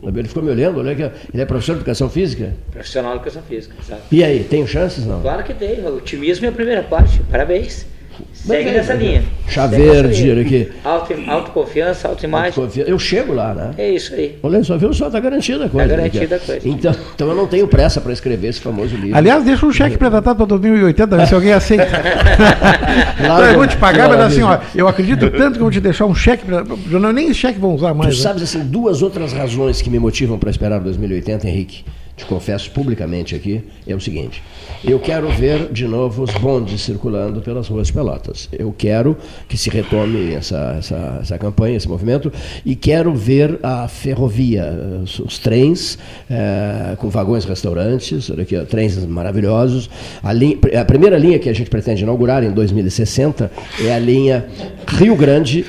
Ele ficou me olhando, olha que ele é professor de educação física. Profissional de educação física, sabe? E aí, tem chances não? Claro que tem. O otimismo é a primeira parte. Parabéns. Segue Bem, nessa linha. Chá verde, aqui. Auto, autoconfiança, autoimagem. Eu chego lá, né? É isso aí. Olha só, viu só, está garantida a coisa. Tá né, garantida a coisa. Então, então eu não tenho pressa para escrever esse famoso livro. Aliás, deixa um cheque pré-datado para 2080, ver se alguém aceita. Claro, <laughs> Não, eu vou te pagar, mas assim, ó, eu acredito tanto que eu vou te deixar um cheque. Pra, eu não, nem cheque vão usar mais. Tu né? sabes, assim, duas outras razões que me motivam para esperar 2080, Henrique, te confesso publicamente aqui, é o seguinte. Eu quero ver de novo os bondes circulando pelas ruas de Pelotas. Eu quero que se retome essa, essa, essa campanha, esse movimento, e quero ver a ferrovia, os, os trens eh, com vagões restaurantes, olha aqui, ó, trens maravilhosos. A, linha- a primeira linha que a gente pretende inaugurar em 2060 é a linha Rio Grande,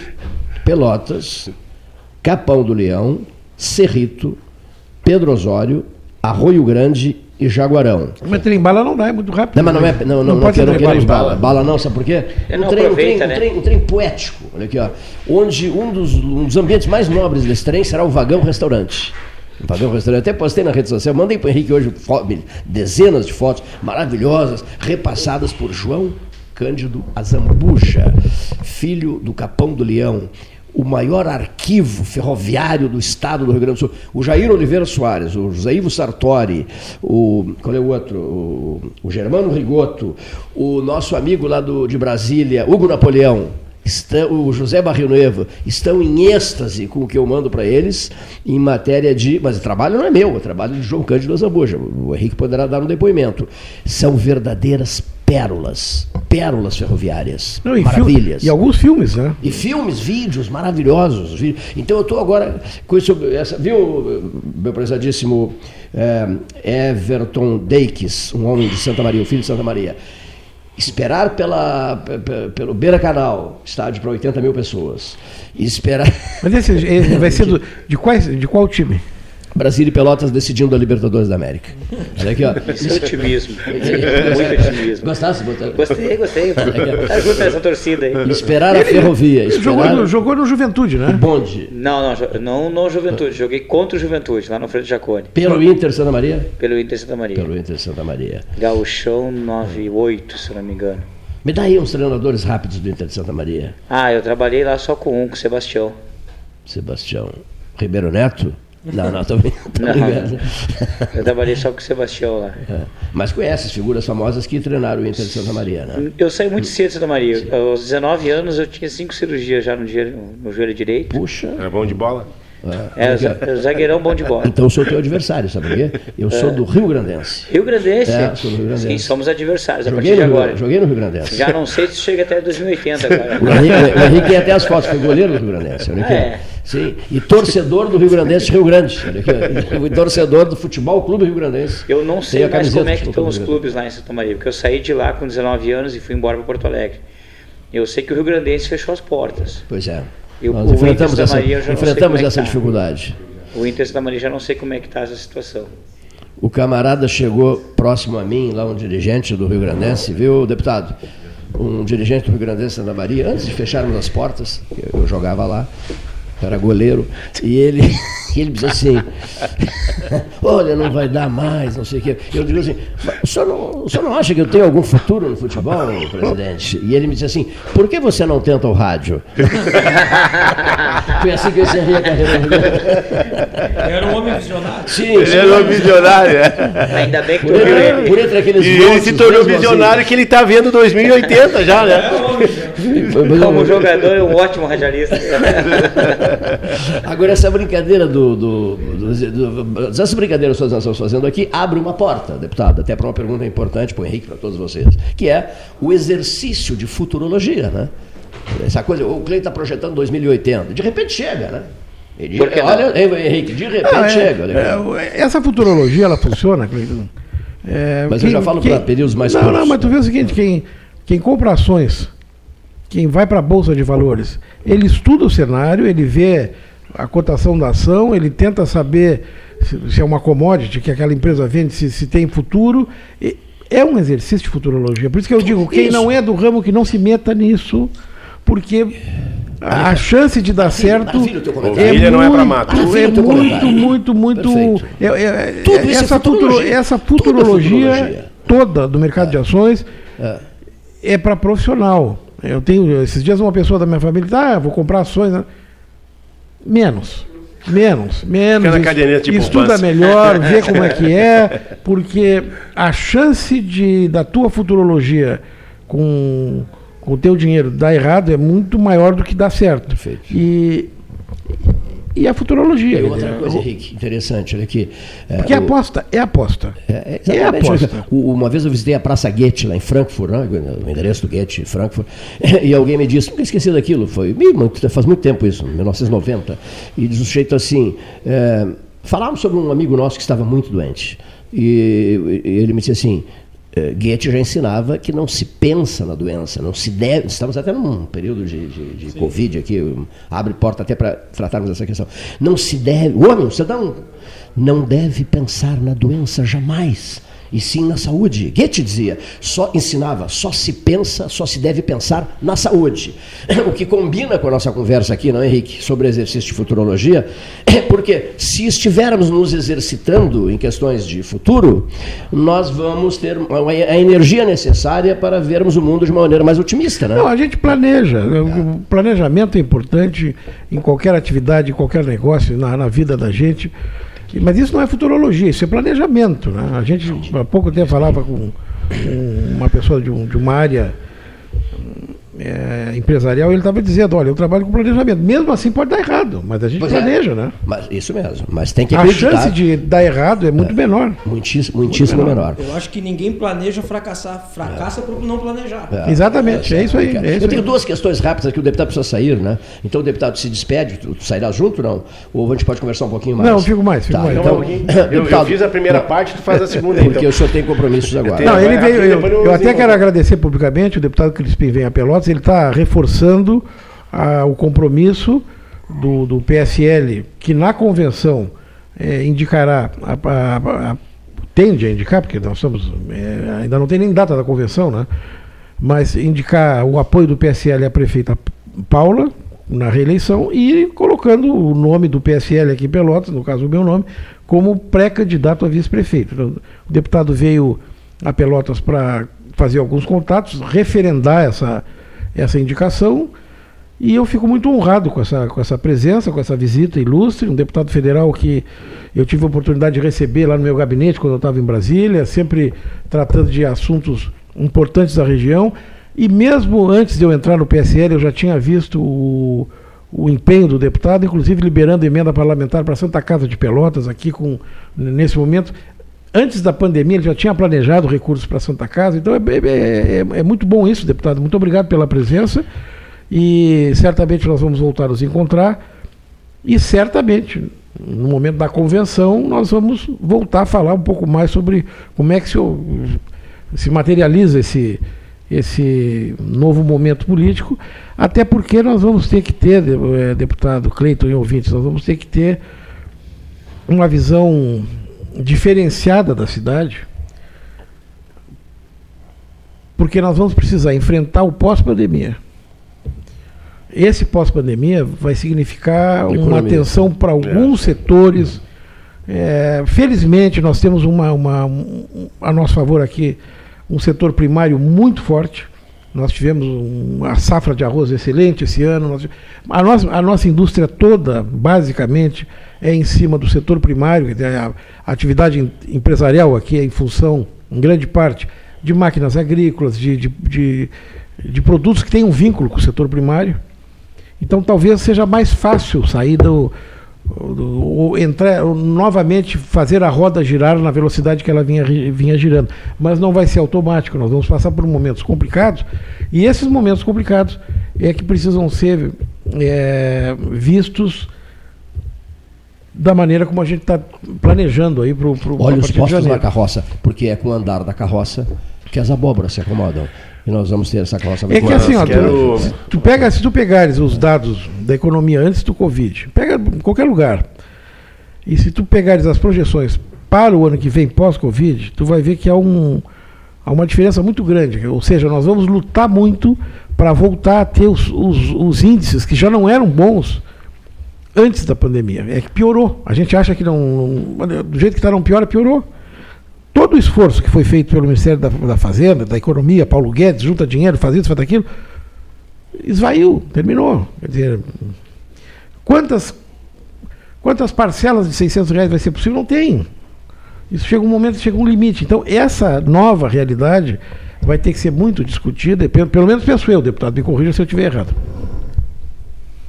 Pelotas, Capão do Leão, Cerrito, Pedro Osório, Arroio Grande e Jaguarão. Mas trem bala não dá, é muito rápido. Não, mas não é. Não, não, não, pode quero, ser não quero trem bala. Bala não, sabe por quê? É, Um não trem, um, trem, aproveita, um, né? trem, um trem poético, olha aqui, ó. Onde um dos, um dos ambientes mais nobres desse trem será o vagão restaurante. O vagão restaurante. Até postei na rede social, mandei para o Henrique hoje dezenas de fotos maravilhosas, repassadas por João Cândido Azambuja, filho do Capão do Leão o maior arquivo ferroviário do estado do Rio Grande do Sul. O Jair Oliveira Soares, o José Ivo Sartori, o. Qual é o outro? O, o Germano Rigoto, o nosso amigo lá do, de Brasília, Hugo Napoleão. Estão, o José Barrio Noivo estão em êxtase com o que eu mando para eles em matéria de. Mas o trabalho não é meu, o trabalho de João Cândido Azambuja. O Henrique poderá dar um depoimento. São verdadeiras pérolas, pérolas ferroviárias. Não, e, maravilhas. fil- e alguns filmes, né? E filmes, vídeos maravilhosos. vi- Então eu estou agora com isso. Essa, viu, meu prezadíssimo é, Everton Deikes, um homem de Santa Maria, um filho de Santa Maria. Esperar pela, pe- pe- pelo Beira Canal, estádio para 80 mil pessoas. E esperar. Mas esse, esse vai ser <laughs> do- de, quais, de qual time? Brasília e Pelotas decidindo a Libertadores da América. Olha aqui, ó. Isso é otimismo. Muito otimismo. Gostasse? Botar- Gostei, gostei. Tá junto nessa torcida aí. Esperar a ferrovia. Ele jogou, Esperar no, jogou no Juventude, né? o bonde. Não, não, não, não Juventude. Joguei contra o Juventude, lá no Frente Jacone. Pelo Inter Santa Maria? Pelo Inter Santa Maria. Pelo Inter Santa Maria. Gauchão 98, se eu não me engano. Me dá aí uns treinadores rápidos do Inter de Santa Maria. Ah, eu trabalhei lá só com um, com o Sebastião. Sebastião Ribeiro Neto? Não, não, tô, tô <laughs> Não. Eu trabalhei só com o Sebastião lá. É. Mas conhece as figuras famosas que treinaram o Inter de Santa Maria, né? Eu saí muito cedo de Santa Maria. Aos 19 anos eu tinha cinco cirurgias já no, dia- no joelho direito. Puxa. Era bom de bola? É, za- zagueirão bom de bola. Então eu sou teu adversário, sabe por quê? Eu sou É. do Rio Grandense. Rio Grandense? É, sou do Rio Grandense. Sim, somos adversários a Joguei partir de no, Rio- agora. joguei no Rio Grandense. Já não sei se chega até 2080 agora. O Henrique, o Henrique tem até as fotos, foi goleiro do Rio Grandense. Olha aqui. É. Sim, e torcedor do Rio Grandense Rio Grande. E torcedor do Futebol Clube Rio Grandense. Eu não sei mais como é que estão os clubes lá em Santa Maria, porque eu saí de lá com 19 anos e fui embora para Porto Alegre. Eu sei que o Rio Grandense fechou as portas. Pois é. Eu, Nós enfrentamos essa, enfrentamos é essa tá. dificuldade. O Inter Santa Maria já não sei como é que está essa situação. O camarada chegou próximo a mim, lá um dirigente do Rio Grandense, viu, deputado? Um dirigente do Rio Grandense Santa Maria, antes de fecharmos as portas, eu jogava lá, era goleiro, e ele, ele disse assim, <laughs> olha, não vai dar mais, não sei o quê. Eu digo assim, o senhor, não, o senhor não acha que eu tenho algum futuro no futebol, presidente? E ele me disse assim, por que você não tenta o rádio? <laughs> Foi assim que eu encerrei a carreira. Era um homem visionário. Sim, Ele era um homem visionário, é. Ainda bem que Por entre, ele. por entre aqueles E ele se tornou mesmo visionário assim. que ele está vendo 2080 já, né? Como jogador é um ótimo radialista. Agora, essa brincadeira do. Do, do, do essa brincadeira que nós estamos fazendo aqui abre uma porta, deputado, até para uma pergunta importante para o Henrique, para todos vocês, que é o exercício de futurologia, né? Essa coisa, o Cleiton está projetando 2080, de repente chega, né? De- olha, Henrique, de repente Ah, é, chega. né? é, essa futurologia, ela funciona, Cleiton? É, Mas eu já falo para períodos mais não, curtos. Não, mas tu vê o seguinte, quem, quem compra ações, quem vai para a Bolsa de Valores, ele estuda o cenário, ele vê a cotação da ação, ele tenta saber se, se é uma commodity que aquela empresa vende, se, se tem futuro. E é um exercício de futurologia. Por isso que eu digo, quem Isso. não é do ramo que não se meta nisso, porque a, a chance de dar certo Maravilha o teu é comentário. Ovelha não é pra muito, mato. É teu muito, muito, muito, Perfeito. é- é- Tudo isso é essa, futuro- futurologia. essa Tudo é futurologia futurologia. toda do mercado de ações É. é para profissional. Eu tenho esses dias uma pessoa da minha família, tá, eu vou comprar ações, né? Menos. Menos, menos. De estuda melhor, vê <laughs> como é que é, porque a chance de da tua futurologia com, com o teu dinheiro dar errado é muito maior do que dar certo. Perfeito. E, e a futurologia. E outra coisa, Henrique, interessante, olha aqui. é, porque o- aposta é aposta. É, É exatamente. aposta. Uma vez eu visitei a Praça Goethe, lá em Frankfurt, né? o endereço do Goethe, Frankfurt, <laughs> e alguém me disse, nunca esqueci daquilo, foi faz muito tempo isso, 1990, e diz o sujeito assim, é, falávamos sobre um amigo nosso que estava muito doente, e, e ele me disse assim, é, Goethe já ensinava que não se pensa na doença, não se deve. Estamos até num período de, de, de Covid aqui, abre porta até para tratarmos dessa questão. Não se deve. O homem, dá um, não deve pensar na doença jamais, e sim na saúde. Goethe dizia, só ensinava, só se pensa, só se deve pensar na saúde. <clears throat> O que combina com a nossa conversa aqui, não, Henrique, sobre exercício de futurologia, é <clears throat> porque se estivermos nos exercitando em questões de futuro, nós vamos ter a energia necessária para vermos o mundo de uma maneira mais otimista, né? Não, a gente planeja. O planejamento é importante em qualquer atividade, em qualquer negócio, na, na vida da gente. Mas isso não é futurologia, isso é planejamento. Né? A gente há pouco tempo falava com, com uma pessoa de, um- de uma área é, empresarial, ele estava dizendo, olha, eu trabalho com planejamento. Mesmo assim pode dar errado, mas a gente Pois é. planeja, né? Mas isso mesmo, mas tem que A acreditar. chance de dar errado é muito menor. Muitíssimo, muitíssimo menor. Eu acho que ninguém planeja fracassar. Fracassa por não planejar. É. Exatamente, é isso aí. é isso Eu tenho aí. duas questões rápidas aqui, o deputado precisa sair, né? Então o deputado se despede, tu, tu sairá junto não? Ou a gente pode conversar um pouquinho mais? Não, eu fico mais, fico Tá, mais. Então, Eu, eu <laughs> fiz a primeira parte, tu faz a segunda, <laughs> Porque então. o senhor tem compromissos agora. tenho- Não, ele veio. Eu, eu eu até quero agradecer publicamente o deputado Crispim vem a Pelotas. Ele está reforçando ah, o compromisso do, do PSL, que na convenção eh, indicará, a- a- a- tende a indicar, porque nós estamos. eh, ainda não tem nem data da convenção, né? Mas indicar o apoio do PSL à prefeita Paula na reeleição e colocando o nome do PSL aqui em Pelotas, no caso o meu nome, como pré-candidato a vice-prefeito. Então, o deputado veio a Pelotas para fazer alguns contatos, referendar essa, essa indicação. E eu fico muito honrado com essa, com essa presença, com essa visita ilustre, um deputado federal que eu tive a oportunidade de receber lá no meu gabinete quando eu estava em Brasília, sempre tratando de assuntos importantes da região. E mesmo antes de eu entrar no PSL, eu já tinha visto o, o empenho do deputado, inclusive liberando emenda parlamentar para Santa Casa de Pelotas, aqui com, nesse momento. Antes da pandemia, ele já tinha planejado recursos para Santa Casa, então é, é- é- é muito bom isso, deputado. Muito obrigado pela presença e certamente nós vamos voltar a nos encontrar. E certamente, no momento da convenção, nós vamos voltar a falar um pouco mais sobre como é que se, se materializa esse, esse novo momento político, até porque nós vamos ter que ter, eh, deputado Cleiton e ouvintes, nós vamos ter que ter uma visão diferenciada da cidade, porque nós vamos precisar enfrentar o pós-pandemia. Esse pós-pandemia vai significar Economia. uma atenção para alguns é. setores. É, felizmente, nós temos uma, uma, um, a nosso favor aqui um setor primário muito forte. Nós tivemos uma safra de arroz excelente esse ano. A, nossa, a nossa indústria toda, basicamente, é em cima do setor primário. A, atividade empresarial aqui é em função, em grande parte, de máquinas agrícolas, de, de, de, de produtos que têm um vínculo com o setor primário. Então talvez seja mais fácil sair do, do entrar novamente fazer a roda girar na velocidade que ela vinha, vinha girando. Mas não vai ser automático, nós vamos passar por momentos complicados, e esses momentos complicados é que precisam ser é, vistos da maneira como a gente está planejando aí para o Olha os postos na carroça, porque é com o andar da carroça que as abóboras se acomodam. E nós vamos ter essa carroça É que assim, ó, quero... tu, tu pega, se tu pegares os dados da economia antes do Covid, pega em qualquer lugar, e se tu pegares as projeções para o ano que vem pós-Covid, tu vai ver que há, um, há uma diferença muito grande. Ou seja, nós vamos lutar muito para voltar a ter os, os, os índices que já não eram bons antes da pandemia. É que piorou. A gente acha que não. não do jeito que está não piora, piorou. Todo o esforço que foi feito pelo Ministério da, da Fazenda, da Economia, Paulo Guedes, junta dinheiro, faz isso, faz aquilo, esvaiu, terminou. Quer dizer, quantas, quantas parcelas de 600 reais vai ser possível? Não tem. Isso chega um momento, chega um limite. Então, essa nova realidade vai ter que ser muito discutida, pelo, pelo menos penso eu, deputado, me corrija se eu estiver errado.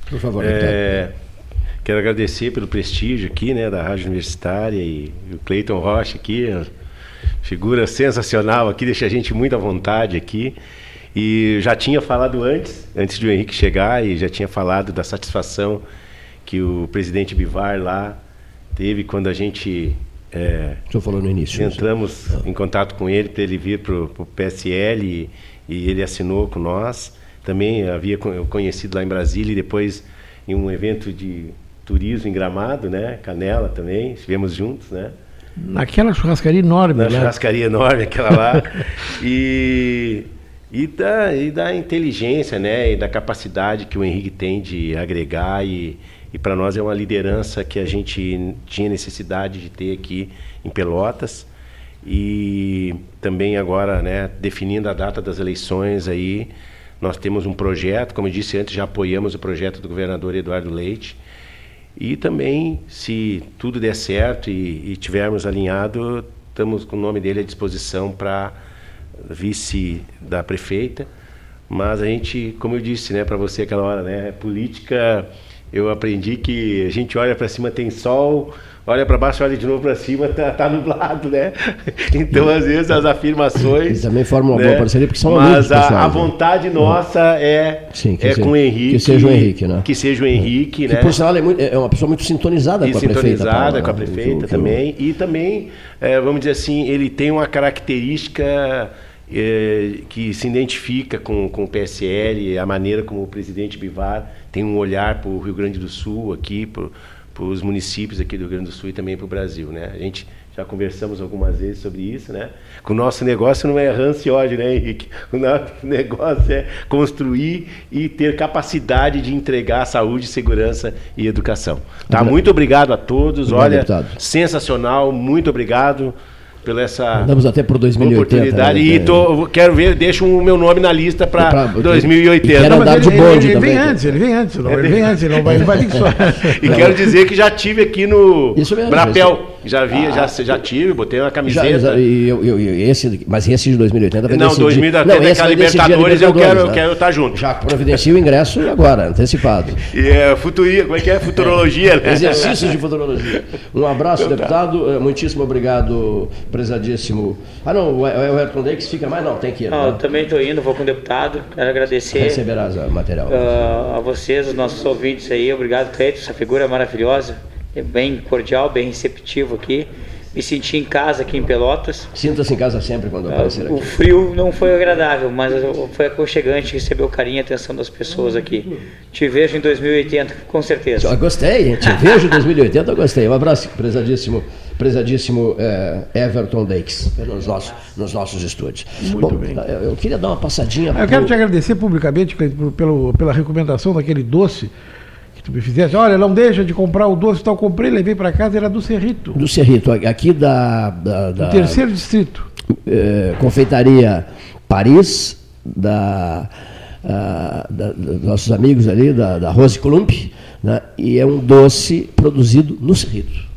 Por favor, é, Quero agradecer pelo prestígio aqui, né, da Rádio Universitária e, o Cleiton Rocha aqui, figura sensacional aqui, deixa a gente muito à vontade aqui. E já tinha falado antes, antes do Henrique chegar, e já tinha falado da satisfação que o presidente Bivar lá teve quando a gente. É, Estou falando no início. Entramos em contato com ele para ele vir para o PSL e, e, ele assinou com nós. Também havia conhecido lá em Brasília e depois em um evento de turismo em Gramado, né? Canela também, estivemos juntos, né? Naquela churrascaria enorme, Na né? churrascaria enorme, aquela lá. <laughs> e, e, da, e da inteligência, né? E da capacidade que o Henrique tem de agregar e, e para nós é uma liderança que a gente tinha necessidade de ter aqui em Pelotas. E também agora, né, definindo a data das eleições aí, nós temos um projeto, como eu disse antes, já apoiamos o projeto do governador Eduardo Leite, e também, se tudo der certo e, e tivermos alinhado, estamos com o nome dele à disposição para vice da prefeita. Mas a gente, como eu disse, né, para você aquela hora, né, política, eu aprendi que a gente olha para cima tem sol, olha para baixo, olha de novo para cima, tá, tá, nublado, né? <laughs> Então, às vezes, as afirmações. E também formam uma né? boa parceria, porque são Mas a, a, vontade né? nossa é, Sim, é seja, com o Henrique. Que seja o Henrique, né? Que seja o Henrique, que, né? por sinal, é, muito, é, uma pessoa muito sintonizada e com a sintonizada prefeita. Sintonizada com a prefeita também. E também, é, vamos dizer assim, ele tem uma característica. É, que se identifica com, com o PSL, a maneira como o presidente Bivar tem um olhar para o Rio Grande do Sul aqui, pro, para os municípios aqui do Rio Grande do Sul e também para o Brasil, né? A gente já conversamos algumas vezes sobre isso, né? Que o nosso negócio não é e ódio, né, Henrique? O nosso <laughs> negócio é construir e ter capacidade de entregar saúde, segurança e educação. Tá? Muito obrigado a todos. Obrigado, Olha, deputado. sensacional. Muito obrigado pela essa Andamos até por 2080, oportunidade. Né? E tô, quero ver, deixo o meu nome na lista para 2080. Quero andar de bonde ele, ele vem antes, ele vem antes, não, ele vem antes, ele não vai, ele vai <laughs> vir só. E quero dizer que já tive aqui no Isso mesmo, Brapel Já vi, Ah, já, já tive, botei uma Já, camiseta. já- e eu- eu- eu- esse, mas esse de 2080 vai Não, decidir. 2080 Não, é esse a Libertadores, eu quero- eu né? quero estar junto. Já providencia o ingresso agora, antecipado. E é futuria, como é que é? Futurologia, né? Exercícios de futurologia. Um abraço, deputado. Eh, Muitíssimo obrigado, prezadíssimo. Ah, não, o o Everton Deix fica mais? Não, tem que ir. Não, eu né? também estou indo, vou com o deputado. Quero agradecer Receberás o material. ah, a vocês, os nossos ouvintes aí. Obrigado, Cleiton, essa figura maravilhosa. É bem cordial, bem receptivo aqui. Me senti em casa aqui em Pelotas. Sinta-se em casa sempre quando aparecer O aqui. frio não foi agradável, mas foi aconchegante receber o carinho e a atenção das pessoas aqui. Te vejo em 2080, com certeza. Eu gostei? Te <laughs> vejo em 2080, eu gostei. Um abraço, prezadíssimo, prezadíssimo eh, Everton Deix, nos nossos, nos nossos estúdios. Bom, eu- eu queria dar uma passadinha. Eu quero pro- te agradecer publicamente, pelo, pela recomendação daquele doce que tu me fizeste. Olha, não deixa de comprar o doce tal. Comprei, levei para casa, era do Cerrito. do Cerrito, aqui da, da, da Do terceiro distrito. eh, confeitaria Paris, da, ah, da- dos nossos amigos ali, da, da Rose Colump, né? e é um doce produzido no Cerrito.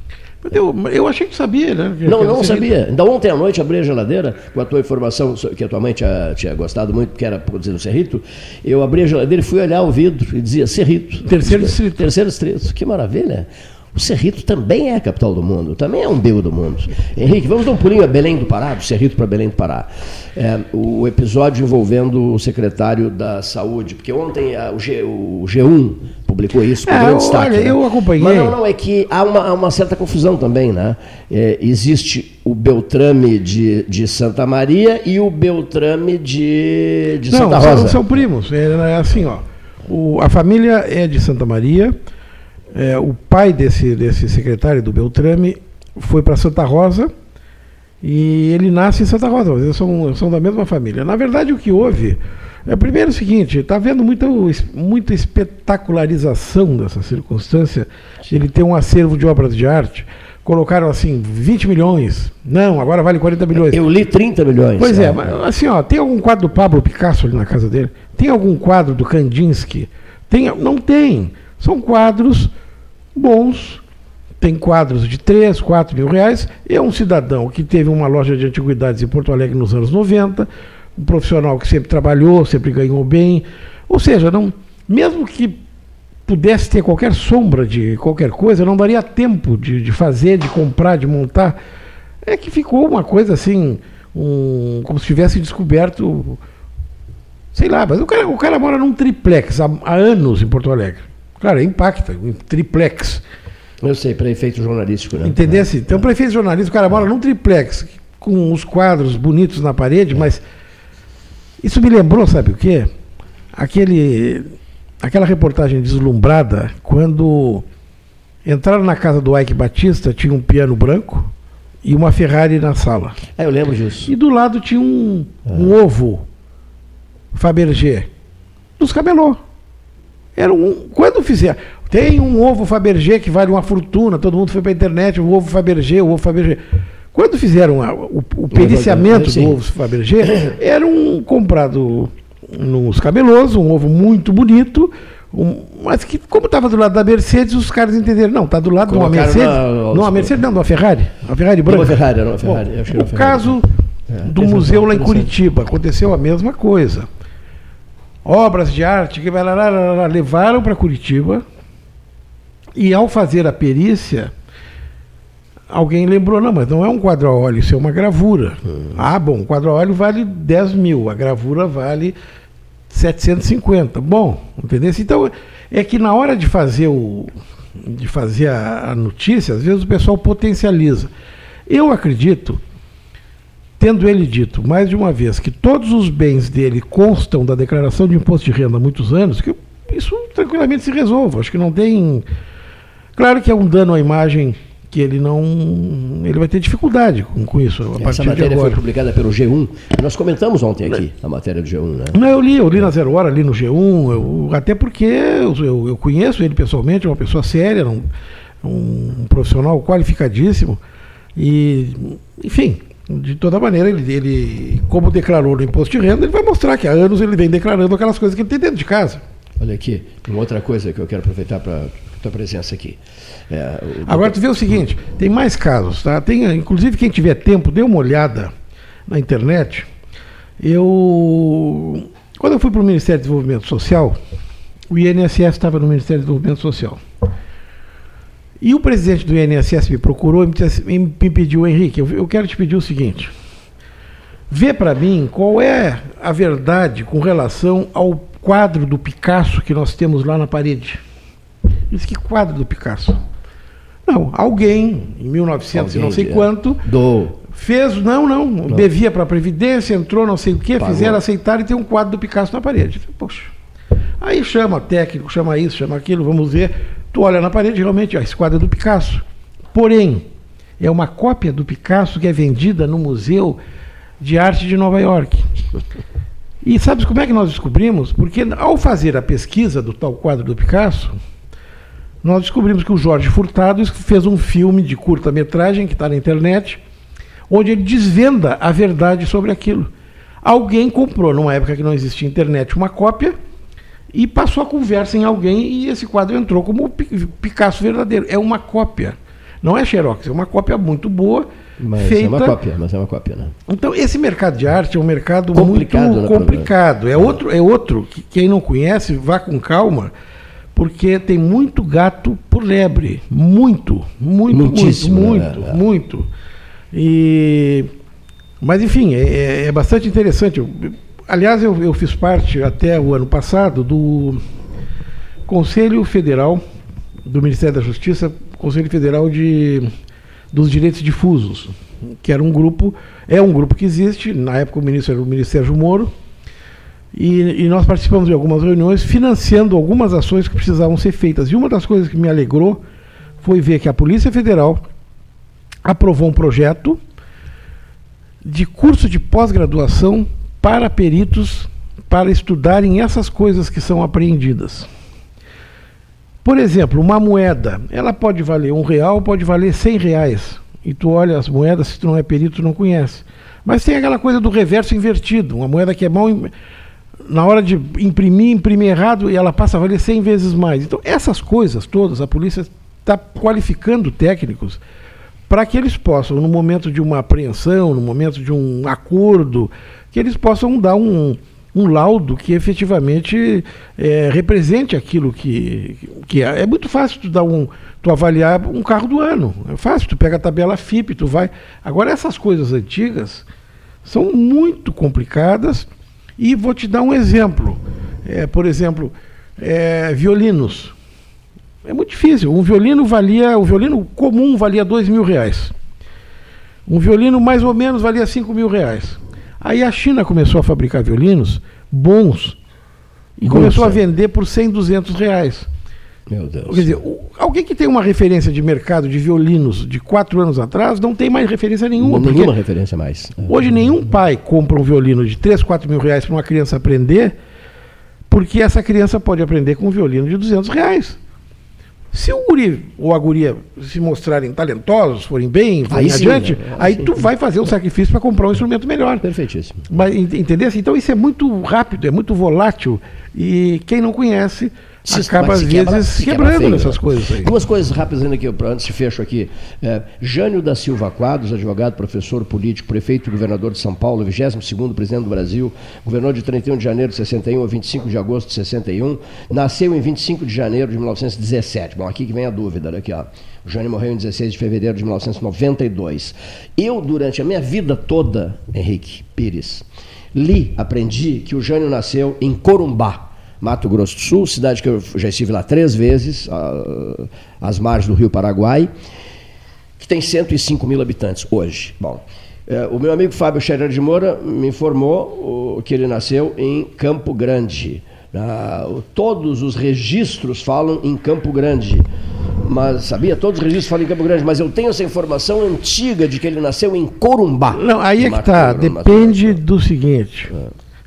Eu, eu achei que sabia, né? que- Não, não sabia. Ainda ontem à noite abri a geladeira com a tua informação que a tua mãe tinha, tinha gostado muito, que era produzido no Cerrito. Eu abri a geladeira e fui olhar o vidro e dizia Cerrito. Terceiro distrito. Terceiro distrito. Que maravilha. O Cerrito também é a capital do mundo, também é um umbigo do mundo. Henrique, vamos dar um pulinho a Belém do Pará, do Cerrito para Belém do Pará. É, o episódio envolvendo o secretário da Saúde, porque ontem a- o, G, o G1 publicou isso com É, grande destaque. olha, né? eu acompanhei. Mas não, não, é que há uma, há uma certa confusão também, né? É, existe o Beltrame de, de Santa Maria e o Beltrame de, de Não, Santa Rosa. são primos. É, é assim, ó. O- a família é de Santa Maria. É, o pai desse, desse secretário do Beltrame foi para Santa Rosa e ele nasce em Santa Rosa. mas Eles são, são da mesma família. Na verdade, o que houve é primeiro o seguinte: está havendo muita, muita espetacularização dessa circunstância. Ele tem um acervo de obras de arte. Colocaram assim 20 milhões. Não, agora vale 40 milhões. Eu li 30 milhões. Pois é, mas, assim, ó, tem algum quadro do Pablo Picasso ali na casa dele? Tem algum quadro do Kandinsky? Tem, não tem. São quadros bons. Tem quadros de 3, 4 mil reais. É um cidadão que teve uma loja de antiguidades em Porto Alegre nos anos 90, um profissional que sempre trabalhou, sempre ganhou bem. Ou seja, não, mesmo que pudesse ter qualquer sombra de qualquer coisa, não daria tempo de, de fazer, de comprar, de montar. É que ficou uma coisa assim, um, como se tivesse descoberto. Sei lá, mas o cara, o cara mora num triplex há, há anos em Porto Alegre. Claro, impacta, um triplex. Eu sei, para efeito jornalístico, né? Entendesse? Então, prefeito jornalista, o cara mora num triplex, com os quadros bonitos na parede, mas isso me lembrou, sabe o quê? Aquele, aquela reportagem deslumbrada, quando entraram na casa do Ike Batista, tinha um piano branco e uma Ferrari na sala. É, eu lembro disso. E do lado tinha um, um ovo Fabergé dos camelô. Era um, quando fizer, tem um ovo Fabergé que vale uma fortuna, todo mundo foi para a internet, o ovo Fabergé, o ovo Fabergé. Quando fizeram a- o, o periciamento Sim. do ovo Fabergé, era um comprado nos camelôs, um ovo muito bonito, um- mas que como estava do lado da Mercedes, os caras entenderam, não, está do lado de uma Colocaram Mercedes, não, uma Mercedes não, de uma Ferrari, uma Ferrari branca. uma Ferrari, era uma Ferrari, Bom, acho que era o Ferrari. caso É, do museu lá em. Curitiba aconteceu a mesma coisa. Obras de arte que levaram para Curitiba e ao fazer a perícia alguém lembrou, não, mas não é um quadro a óleo, isso é uma gravura. Ah, bom, o quadro a óleo vale 10 mil, a gravura vale 750. Bom, entendeu? Então, é que na hora de fazer o de fazer a, a notícia, às vezes o pessoal potencializa. Eu acredito, tendo ele dito mais de uma vez que todos os bens dele constam da declaração de imposto de renda há muitos anos, que isso tranquilamente se resolve. Acho que não tem. Claro que é um dano à imagem que ele não. Ele vai ter dificuldade com, com isso. A Essa matéria foi publicada pelo G1. Nós comentamos ontem aqui a matéria do G1, né? Não, eu li, eu li na Zero Hora, li no G1, eu- até porque eu, eu- eu conheço ele pessoalmente, é uma pessoa séria, um, um profissional qualificadíssimo. E, enfim, de toda maneira, ele, ele, como declarou no imposto de renda, ele vai mostrar que há anos ele vem declarando aquelas coisas que ele tem dentro de casa. Olha aqui, uma outra coisa que eu quero aproveitar para tua presença aqui. É, Agora tu vê o seguinte, tem mais casos, tá? Tem, inclusive quem tiver tempo, dê uma olhada na internet. Eu quando eu fui para o Ministério do Desenvolvimento Social, o INSS estava no Ministério do Desenvolvimento Social. E o presidente do INSS me procurou e me, me pediu, Henrique, eu, quero te pedir o seguinte. Vê para mim qual é a verdade com relação ao quadro do Picasso que nós temos lá na parede. Disse, que quadro do Picasso? Não, alguém, em 1900 e não sei Alguém, é. quanto, Do. fez, não, não, devia para a Previdência, entrou não sei o quê, Pagou. fizeram aceitar e tem um quadro do Picasso na parede. Poxa. Aí chama técnico, chama isso, chama aquilo, vamos ver. Tu olha na parede, realmente, ó, esse quadro é do Picasso. Porém, é uma cópia do Picasso que é vendida no Museu de Arte de Nova York. E sabes como é que nós descobrimos? Porque ao fazer a pesquisa do tal quadro do Picasso, nós descobrimos que o Jorge Furtado fez um filme de curta-metragem que está na internet, onde ele desvenda a verdade sobre aquilo. Alguém comprou, numa época que não existia internet, uma cópia e passou a conversa em alguém e esse quadro entrou como Picasso verdadeiro. É uma cópia. Não é xerox, é uma cópia muito boa, Mas feita é uma cópia, mas é uma cópia, né? então, esse mercado de arte é um mercado Complicado, muito né, complicado. É outro, é outro que quem não conhece, vá com calma, porque tem muito gato por lebre. Muito, muito, Muitíssimo, muito, né? muito, É. muito. E, mas, enfim, é, é bastante interessante. Eu- aliás, eu, eu fiz parte, até o ano passado, do Conselho Federal do Ministério da Justiça, Conselho Federal de, dos Direitos Difusos, que era um grupo, é um grupo que existe, na época o ministro era o ministro Sérgio Moro, e, e nós participamos de algumas reuniões financiando algumas ações que precisavam ser feitas. E uma das coisas que me alegrou foi ver que a Polícia Federal aprovou um projeto de curso de pós-graduação para peritos para estudarem essas coisas que são apreendidas. Por exemplo, uma moeda, ela pode valer um real, pode valer cem reais. E tu olha as moedas, se tu não é perito, tu não conhece. Mas tem aquela coisa do reverso invertido, uma moeda que é mal. Na hora de imprimir, imprimir errado e ela passa a valer 100 vezes mais. Então, essas coisas todas, a polícia está qualificando técnicos para que eles possam, no momento de uma apreensão, no momento de um acordo, que eles possam dar um, um laudo que efetivamente eh, represente aquilo que, que é. É muito fácil tu dar um, tu avaliar um carro do ano. É fácil, tu pega a tabela FIP, tu vai. Agora essas coisas antigas são muito complicadas e vou te dar um exemplo. Eh, por exemplo, eh, violinos. É muito difícil. Um violino valia, o violino comum valia dois mil reais. Um violino mais ou menos valia cinco mil reais. Aí a China começou a fabricar violinos bons e começou a é. vender por 100, 200 reais. Meu Deus. Quer dizer, alguém que tem uma referência de mercado de violinos de quatro anos atrás não tem mais referência nenhuma. porque Nenhuma referência mais. Hoje nenhum pai compra um violino de 3, 4 mil reais para uma criança aprender, porque essa criança pode aprender com um violino de 200 reais. Se o guri ou a guria se mostrarem talentosos, forem bem, forem Aí sim, adiante, né? aí Sim. tu vai fazer um sacrifício para comprar um instrumento melhor. Perfeitíssimo. Mas, ent- entendeu? Então isso é muito rápido, é muito volátil e quem não conhece Se- acaba às quebra- vezes se quebra quebrando feio, nessas né? coisas aí. Duas coisas rápidas ainda pra- antes de fecho aqui. É, Jânio da Silva Quadros, advogado, professor político, prefeito e governador de São Paulo, 22º presidente do Brasil, governou de 31 de janeiro de 61 a 25 de agosto de 61, nasceu em 25 de janeiro de 1917. Bom, aqui que vem a dúvida, olha aqui, ó. O Jânio morreu em 16 de fevereiro de 1992. Eu, durante a minha vida toda, Henrique Pires, li, aprendi que o Jânio nasceu em Corumbá, Mato Grosso do Sul, cidade que eu já estive lá três vezes, ah, às margens do Rio Paraguai, que tem 105 mil habitantes hoje. Bom, eh, o meu amigo Fábio Scherer de Moura me informou que ele nasceu em Campo Grande. Ah, todos os registros falam em Campo Grande. Mas sabia? Todos os registros falam em Campo Grande, mas eu tenho essa informação antiga de que ele nasceu em Corumbá. Não, aí é que tá. Mato Depende do seguinte.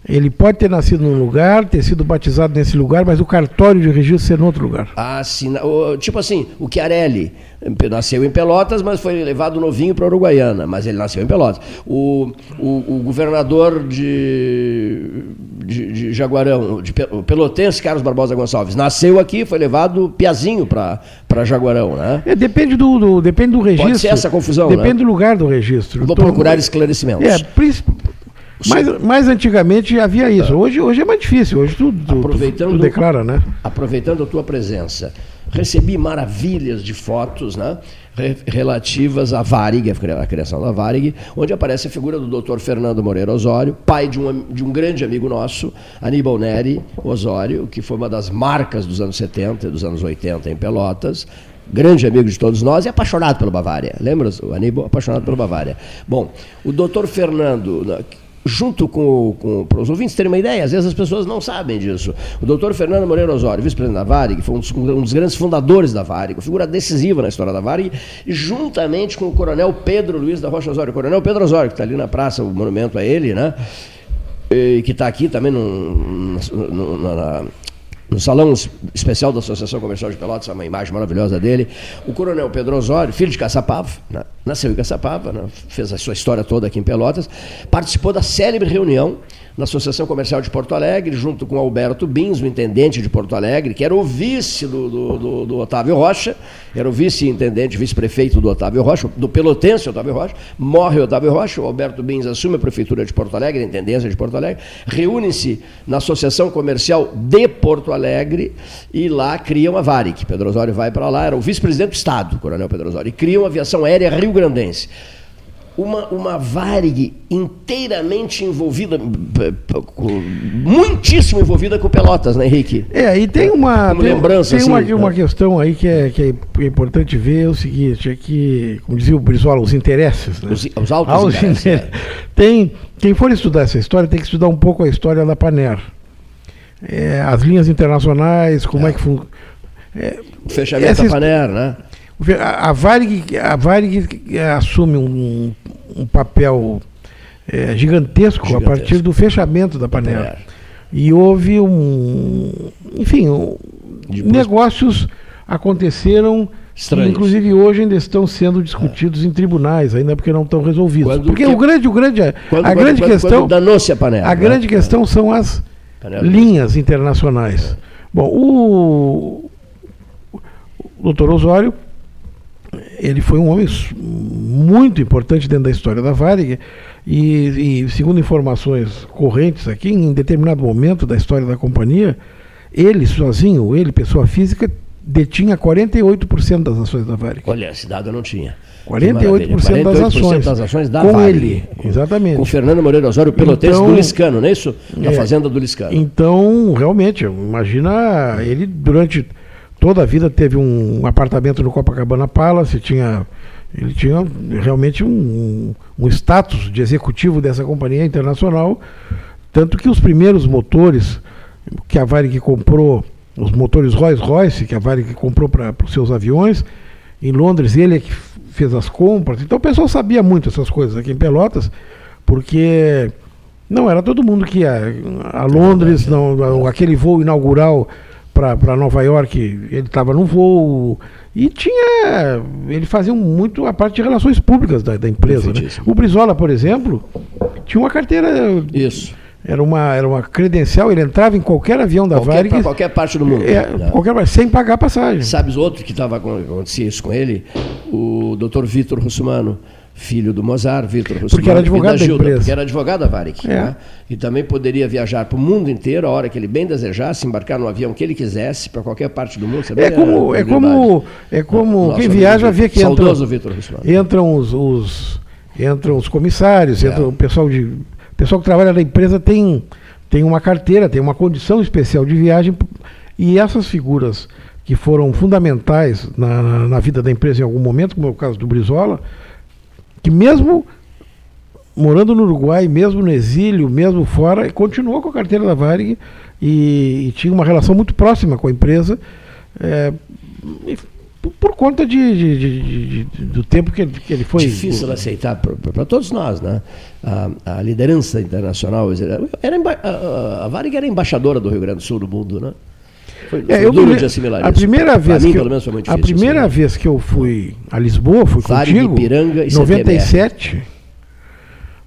Ele pode ter nascido num lugar, ter sido batizado nesse lugar, mas o cartório de registro ser em outro lugar. Ah, sim. Tipo assim, o Chiarelli eh, nasceu em Pelotas, mas foi levado novinho para Uruguaiana, mas ele nasceu em Pelotas. O, o, o governador de, de, de Jaguarão, de pelotense Carlos Barbosa Gonçalves, nasceu aqui, foi levado piazinho para Jaguarão, né? É, depende do, do- depende do registro. ser essa confusão, Depende né? do lugar do registro. Vou Então, procurar esclarecimentos. É, princi- mais, mais antigamente havia isso. Hoje, hoje é mais difícil. Hoje tudo, tudo- Aproveitando, tudo declara, né? aproveitando a tua presença, recebi maravilhas de fotos né, re- relativas à Varig, a cri- a criação da Varig, onde aparece a figura do Dr. Fernando Moreira Osório, pai de um, de um grande amigo nosso, Aníbal Neri Osório, que foi uma das marcas dos anos 70 e dos anos 80 em Pelotas, grande amigo de todos nós e apaixonado pela Bavária. Lembra o Aníbal? Apaixonado pela Bavária. Bom, o doutor Fernando, né, junto com, com para os ouvintes terem uma ideia, às vezes as pessoas não sabem disso. O doutor Fernando Moreira Osório, vice-presidente da Varig, foi um dos, um dos grandes fundadores da Varig, figura decisiva na história da Varig, juntamente com o coronel Pedro Luiz da Rocha Osório. O coronel Pedro Osório, que está ali na praça, o monumento a ele, né? E que está aqui também na- no salão es- especial da Associação Comercial de Pelotas, uma imagem maravilhosa dele. O coronel Pedro Osório, filho de Caçapava, né? nasceu em Caçapava, né? fez a sua história toda aqui em Pelotas, participou da célebre reunião na Associação Comercial de Porto Alegre, junto com Alberto Bins, o intendente de Porto Alegre, que era o vice do, do- do- do Otávio Rocha, era o vice-intendente, vice-prefeito do Otávio Rocha, do Pelotense Otávio Rocha, morre o Otávio Rocha, o Alberto Bins assume a prefeitura de Porto Alegre, a intendência de Porto Alegre, reúne-se na Associação Comercial de Porto Alegre e lá criam a Varig. Pedro Osório vai para lá, era o vice-presidente do Estado, Coronel Pedro Osório, e criam a aviação aérea rio-grandense uma, uma Varig inteiramente envolvida, muitíssimo envolvida com Pelotas, né, Henrique? É, aí tem uma, Como tem, lembrança, tem uma, assim, uma né? questão aí que é, que é importante ver é o seguinte, é que, como dizia o Brizola, os interesses. Né? Os, os altos Ah, os interesses, inter- tem, quem for estudar essa história tem que estudar um pouco a história da Paner. É, as linhas internacionais, como é, que funciona. O fechamento da Paner, né? A, a Varig, a Varig eh, assume um, um papel eh, gigantesco, a Gigantesco. partir do fechamento da Paner. Paner. E houve um. Enfim, um- negócios aconteceram. Que, Estranhos. inclusive hoje ainda estão sendo discutidos em tribunais, ainda porque não estão resolvidos. Quando porque que- o grande, o grande, a Quando- a grande quando- questão, danou-se a Paner, a né? grande questão são as Paner. linhas internacionais. Bom, o, o doutor Osório, ele foi um homem muito importante dentro da história da Varig e, e, segundo informações correntes aqui, em determinado momento da história da companhia, ele sozinho, ele, pessoa física, detinha 48% das ações da Varig. Olha, esse dado eu não tinha. 48% das 48% ações. das ações da com Varig. ele, exatamente. Com Fernando Moreira Osório, pelotense Então, do Liscano, não é isso? Da é. fazenda do Liscano. Então, realmente, imagina, ele durante toda a vida teve um apartamento no Copacabana Palace, tinha, ele tinha realmente um, um status de executivo dessa companhia internacional, tanto que os primeiros motores que a Varig comprou, os motores Rolls-Royce, que a Varig comprou para os seus aviões, em Londres ele é que fez as compras, então o pessoal sabia muito essas coisas aqui em Pelotas, porque não era todo mundo que ia a Londres, não, aquele voo inaugural para Nova York, ele estava no voo e tinha. Ele fazia muito a parte de relações públicas da, da empresa. Né? O Brizola, por exemplo, tinha uma carteira. Isso. Era uma, era uma credencial, ele entrava em qualquer avião da Qualquer, Varig. qualquer parte do mundo. É, Né? qualquer, sem pagar passagem. Sabes outro que estava acontecia isso com ele? O Dr. Vitor Russumano, filho do Mozart, Vitor Russumano. Porque era advogado da Gilda, empresa. Porque era advogado da Varig. É. né? E também poderia viajar para o mundo inteiro, a hora que ele bem desejasse, embarcar no avião que ele quisesse, para qualquer parte do mundo. É como, é como, é como Nosso quem viaja vê que entram, entram os, os- entram os comissários, É. entra o pessoal de pessoal que trabalha na empresa tem tem uma carteira, tem uma condição especial de viagem e essas figuras que foram fundamentais na, na- na vida da empresa em algum momento, como é o caso do Brizola, que mesmo morando no Uruguai, mesmo no exílio, mesmo fora, continuou com a carteira da Varig e, e tinha uma relação muito próxima com a empresa. É, e por, conta de, de- de- do tempo que, ele- que ele foi. Difícil aceitar para todos nós, né? A, a liderança internacional. Era, a, a- Varig era embaixadora do Rio Grande do Sul no mundo, né? Foi, É, foi eu me duro lem- de assimilar a isso. primeira vez mim, que pelo eu, menos, foi muito a primeira assim. vez que eu fui a Lisboa, fui contigo, Ipiranga e 97.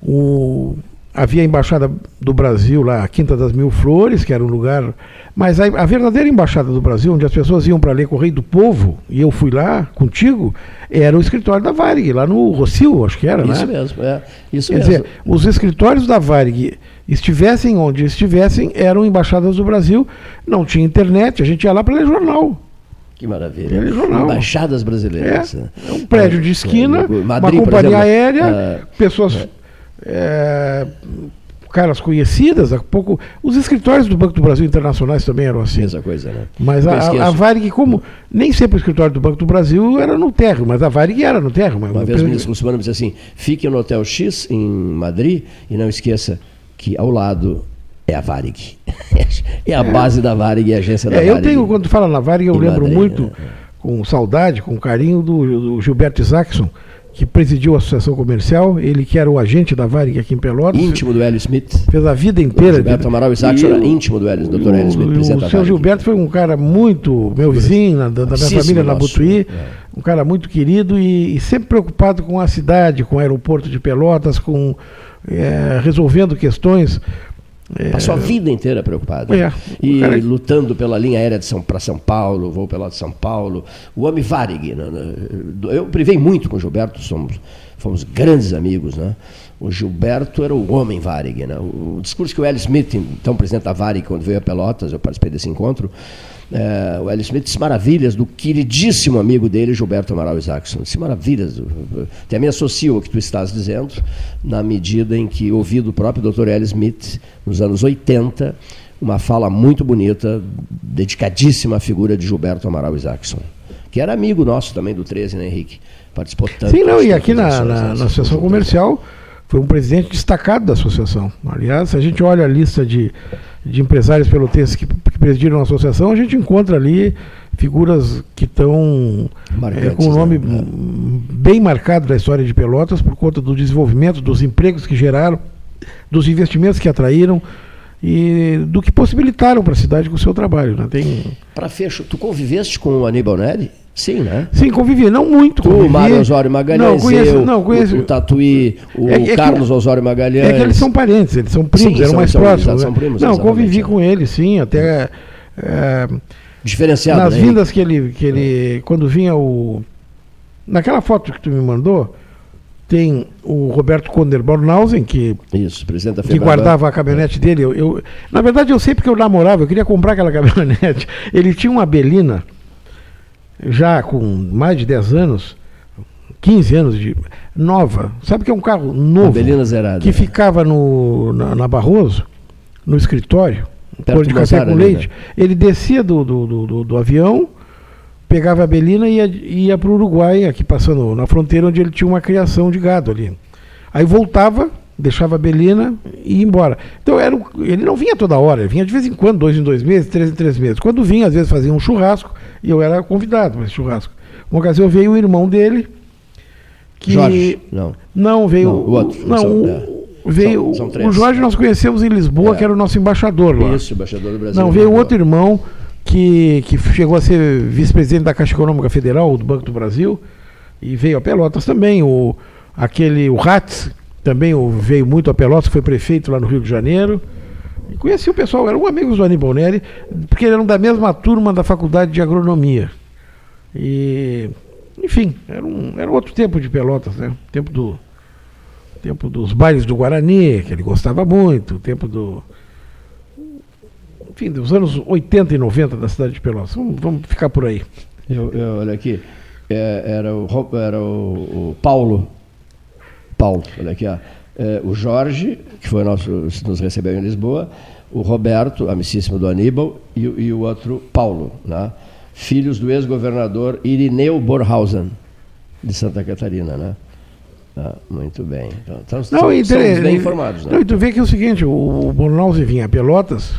O havia a embaixada do Brasil lá, a Quinta das Mil Flores, que era um lugar, mas a, a verdadeira embaixada do Brasil, onde as pessoas iam para ler Correio do Povo, e eu fui lá contigo, era o escritório da Varig, lá no Rocio, acho que era, Isso né? mesmo, é. Isso Quer mesmo. dizer, os escritórios da Varig estivessem onde estivessem, eram embaixadas do Brasil, não tinha internet, a gente ia lá para ler jornal. Que maravilha. É jornal. Embaixadas brasileiras. né? É um prédio de esquina, É, uma Madrid, por companhia exemplo, aérea, é, pessoas. é, caras conhecidas, há pouco. Os escritórios do Banco do Brasil internacionais também eram assim. Mesma coisa, né? Mas a, esqueço. a Varig, como nem sempre o escritório do Banco do Brasil era no térreo, mas a Varig era no térreo. Uma vez o ministro me disse assim: fique no Hotel X em Madrid e não esqueça que ao lado é a Varig. <laughs> é a base da Varig e a agência da É, eu Varig. tenho, quando fala na Varig, eu Em lembro Madrid, muito, né? com saudade, com carinho, do, do Gilberto Isaacson, que presidiu a Associação Comercial, ele que era o agente da Varig aqui em Pelotas. Íntimo do Hélio Smith. Fez a vida inteira. O Gilberto Amaral Isaacson era íntimo do Hélio, Dr. Hélio Smith, o, o seu. Gilberto foi um cara muito, meu vizinho, da, da minha família na Butuí, é. um cara muito querido e, e sempre preocupado com a cidade, com o aeroporto de Pelotas, com eh, resolvendo questões. eh, Passou a vida inteira preocupado. É, E cara- lutando pela linha aérea de São, para São Paulo, voo pela de São Paulo. O homem Varig. né, né, Eu privei muito com o Gilberto, somos, fomos grandes amigos. Né? O Gilberto era o homem Varig. Né? O, o discurso que o Hélio Smith, então presidente da Varig, quando veio a Pelotas, eu participei desse encontro, eh, o Hélio Smith disse maravilhas do queridíssimo amigo dele, Gilberto Amaral Isaacson. Disse maravilhas. Até me associo ao que tu estás dizendo, na medida em que ouvi do próprio Dr. Hélio Smith, nos anos 80, uma fala muito bonita, dedicadíssima à figura de Gilberto Amaral Isaacson, que era amigo nosso também do 13, né, Henrique? Participou tanto. Sim, não, e aqui na, na, né, na Associação coisas. Foi um presidente destacado da associação. Aliás, se a gente olha a lista de, de empresários pelotenses que, que presidiram a associação, a gente encontra ali figuras que estão Marcantes, com o nome né? bem marcado da história de Pelotas por conta do desenvolvimento, dos empregos que geraram, dos investimentos que atraíram e do que possibilitaram para a cidade com o seu trabalho. Né? Tem, Para fecho, tu conviveste com o Aníbal Neri? Sim, né? sim, convivi, não muito. Tu, convivi. o Mário Osório Magalhães, não, conheço, eu, não, conheço. o, o Tatuí, o É- é que- Carlos Osório Magalhães. É que eles são parentes, eles são primos, Sim, eram são- mais são- próximos. exato, são né? primos, Não, convivi é. com ele, sim, até. é, Diferenciado, nas né, vindas que ele, que ele. Quando vinha o. Naquela foto que tu me mandou, tem o Roberto Konder Bornhausen, que, Isso, presidente da que guardava a caminhonete dele. Eu, eu- na verdade, eu sei porque eu namorava, eu queria comprar aquela <laughs> caminhonete. Ele tinha uma Belina, já com mais de 10 anos, 15 anos de. nova. Sabe que é um carro novo? Belina zerada. Que ficava no, na, na Barroso, no escritório, cor de café com leite. né? Ele descia do, do, do, do- avião, pegava a Belina e ia, ia para o Uruguai, aqui passando na fronteira onde ele tinha uma criação de gado ali. Aí voltava, deixava a Belina e ia embora. Então era ele não vinha toda hora, ele vinha de vez em quando, dois em dois meses, três em três meses. Quando vinha, às vezes fazia um churrasco e eu era convidado para esse churrasco. Uma ocasião veio o irmão dele, que. Jorge, não. Não, veio. Não, o outro, Não, são- o- é. veio. São- são três. o Jorge nós conhecemos em Lisboa, É. que era o nosso embaixador lá. Isso, embaixador do Brasil. Não, veio outro irmão que, que chegou a ser vice-presidente da Caixa Econômica Federal, do Banco do Brasil, e veio a Pelotas também. O, aquele, o Ratz, também o- veio muito a Pelotas, foi prefeito lá no Rio de Janeiro. E conheci o pessoal, eram amigos do Aníbal Neri, porque eram da mesma turma da Faculdade de Agronomia. E, enfim, era um, era outro tempo de Pelotas, né? Tempo do tempo dos bailes do Guarani, que ele gostava muito, tempo do enfim, dos anos 80 e 90 da cidade de Pelotas. Vamos, vamos ficar por aí. Eu, eu- olha aqui, é, era, o, era o, o Paulo. Paulo, olha aqui, ó. É, o Jorge, que foi nosso, nos recebeu em Lisboa, o Roberto, amicíssimo do Aníbal, e, o- e o outro Paulo, né? filhos do ex-governador Irineu Borhausen, de Santa Catarina. Né? Ah, muito bem. Então, então, Não, inter- bem informados. Né? Não, e tu vê que é o seguinte, o, o Bornhausen vinha a Pelotas,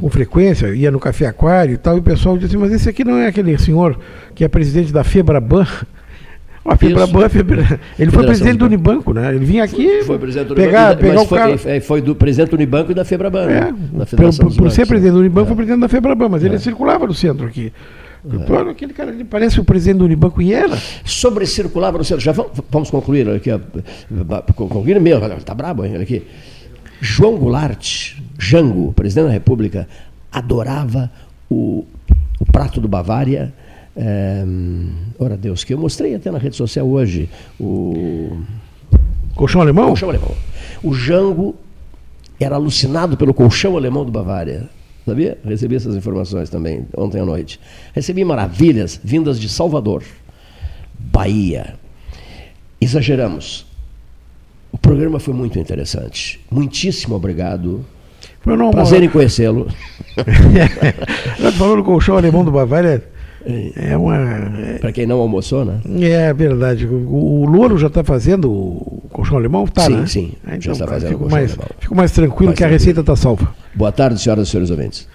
com frequência, ia no Café Aquário e tal, e o pessoal disse, mas esse aqui não é aquele senhor que é presidente da Febraban? A Febraban, Febra... ele foi presidente do Unibanco, né? Ele vinha aqui foi presidente do pegar, Unibanco, pegar mas o foi, cara... é, foi do presidente do Unibanco e da Febraban, É, né? Da por, por- Bancos, ser né? presidente do Unibanco, foi presidente da Febraban, mas ele circulava no centro aqui. Pô, aquele cara ele parece o presidente do Unibanco e era. Sobre circulava no centro, já vamos, vamos concluir aqui, concluir mesmo, tá brabo, hein, aqui. João Goulart, Jango, presidente da República, adorava o, o prato do Bavária. É, ora Deus, que eu mostrei até na rede social hoje. O Colchão alemão? Colchão alemão. O Jango era alucinado pelo colchão alemão do Bavária. Sabia? Recebi essas informações também ontem à noite. Recebi maravilhas vindas de Salvador, Bahia. Exageramos. O programa foi muito interessante. Muitíssimo obrigado. Foi não, Prazer uma- em conhecê-lo. <laughs> Falou do colchão alemão do Bavária? É uma. Para quem não almoçou, né? É verdade. O, o Louro já está fazendo o colchão alemão? Tá, Sim, né? sim, Ah, já então está tá, fazendo o fico colchão mais, alemão. Fico mais tranquilo Mais que a receita está salva. Boa tarde, senhoras e senhores ouvintes.